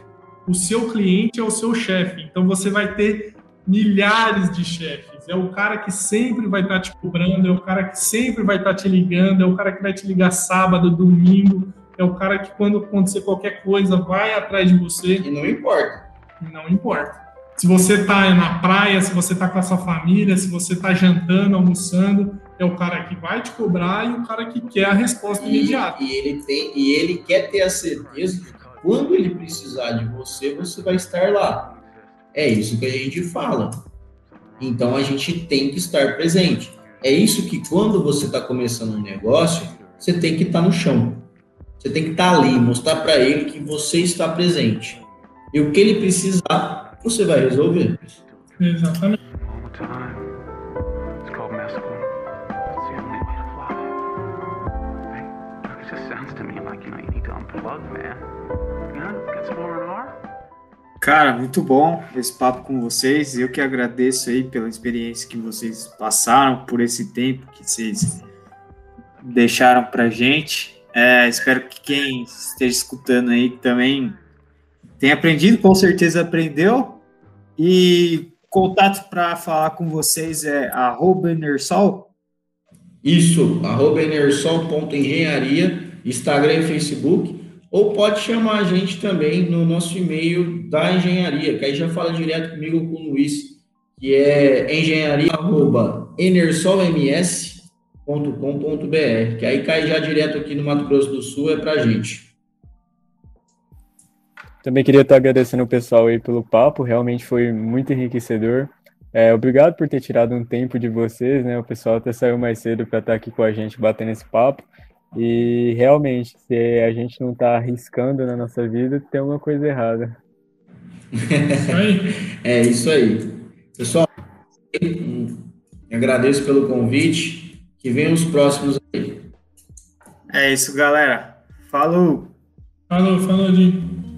O seu cliente é o seu chefe. Então você vai ter milhares de chefes. É o cara que sempre vai estar te cobrando, é o cara que sempre vai estar te ligando, é o cara que vai te ligar sábado, domingo, é o cara que quando acontecer qualquer coisa vai atrás de você. E não importa. Não importa. Se você está na praia, se você está com a sua família, se você está jantando, almoçando, é o cara que vai te cobrar e o cara que quer a resposta e, imediata. E ele, tem, e ele quer ter a certeza de que quando ele precisar de você, você vai estar lá. É isso que a gente fala. Então a gente tem que estar presente. É isso que quando você está começando um negócio, você tem que estar tá no chão. Você tem que estar tá ali, mostrar para ele que você está presente. E o que ele precisar, você vai resolver. Exatamente. Cara, muito bom esse papo com vocês. Eu que agradeço aí pela experiência que vocês passaram, por esse tempo que vocês deixaram pra gente. É, espero que quem esteja escutando aí também tenha aprendido, com certeza aprendeu. E contato para falar com vocês é Enersol? Isso, enersol.engenharia, Instagram e Facebook. Ou pode chamar a gente também no nosso e-mail da engenharia, que aí já fala direto comigo com o Luiz, que é engenharia.enersolms.com.br, que aí cai já direto aqui no Mato Grosso do Sul, é pra gente. Também queria estar agradecendo o pessoal aí pelo papo, realmente foi muito enriquecedor. É, obrigado por ter tirado um tempo de vocês, né? O pessoal até saiu mais cedo para estar aqui com a gente batendo esse papo. E realmente, se a gente não está arriscando na nossa vida, tem alguma coisa errada. é isso aí. Pessoal, agradeço pelo convite. Que venham os próximos aí. É isso, galera. Falou! Falou, falou, Dinho.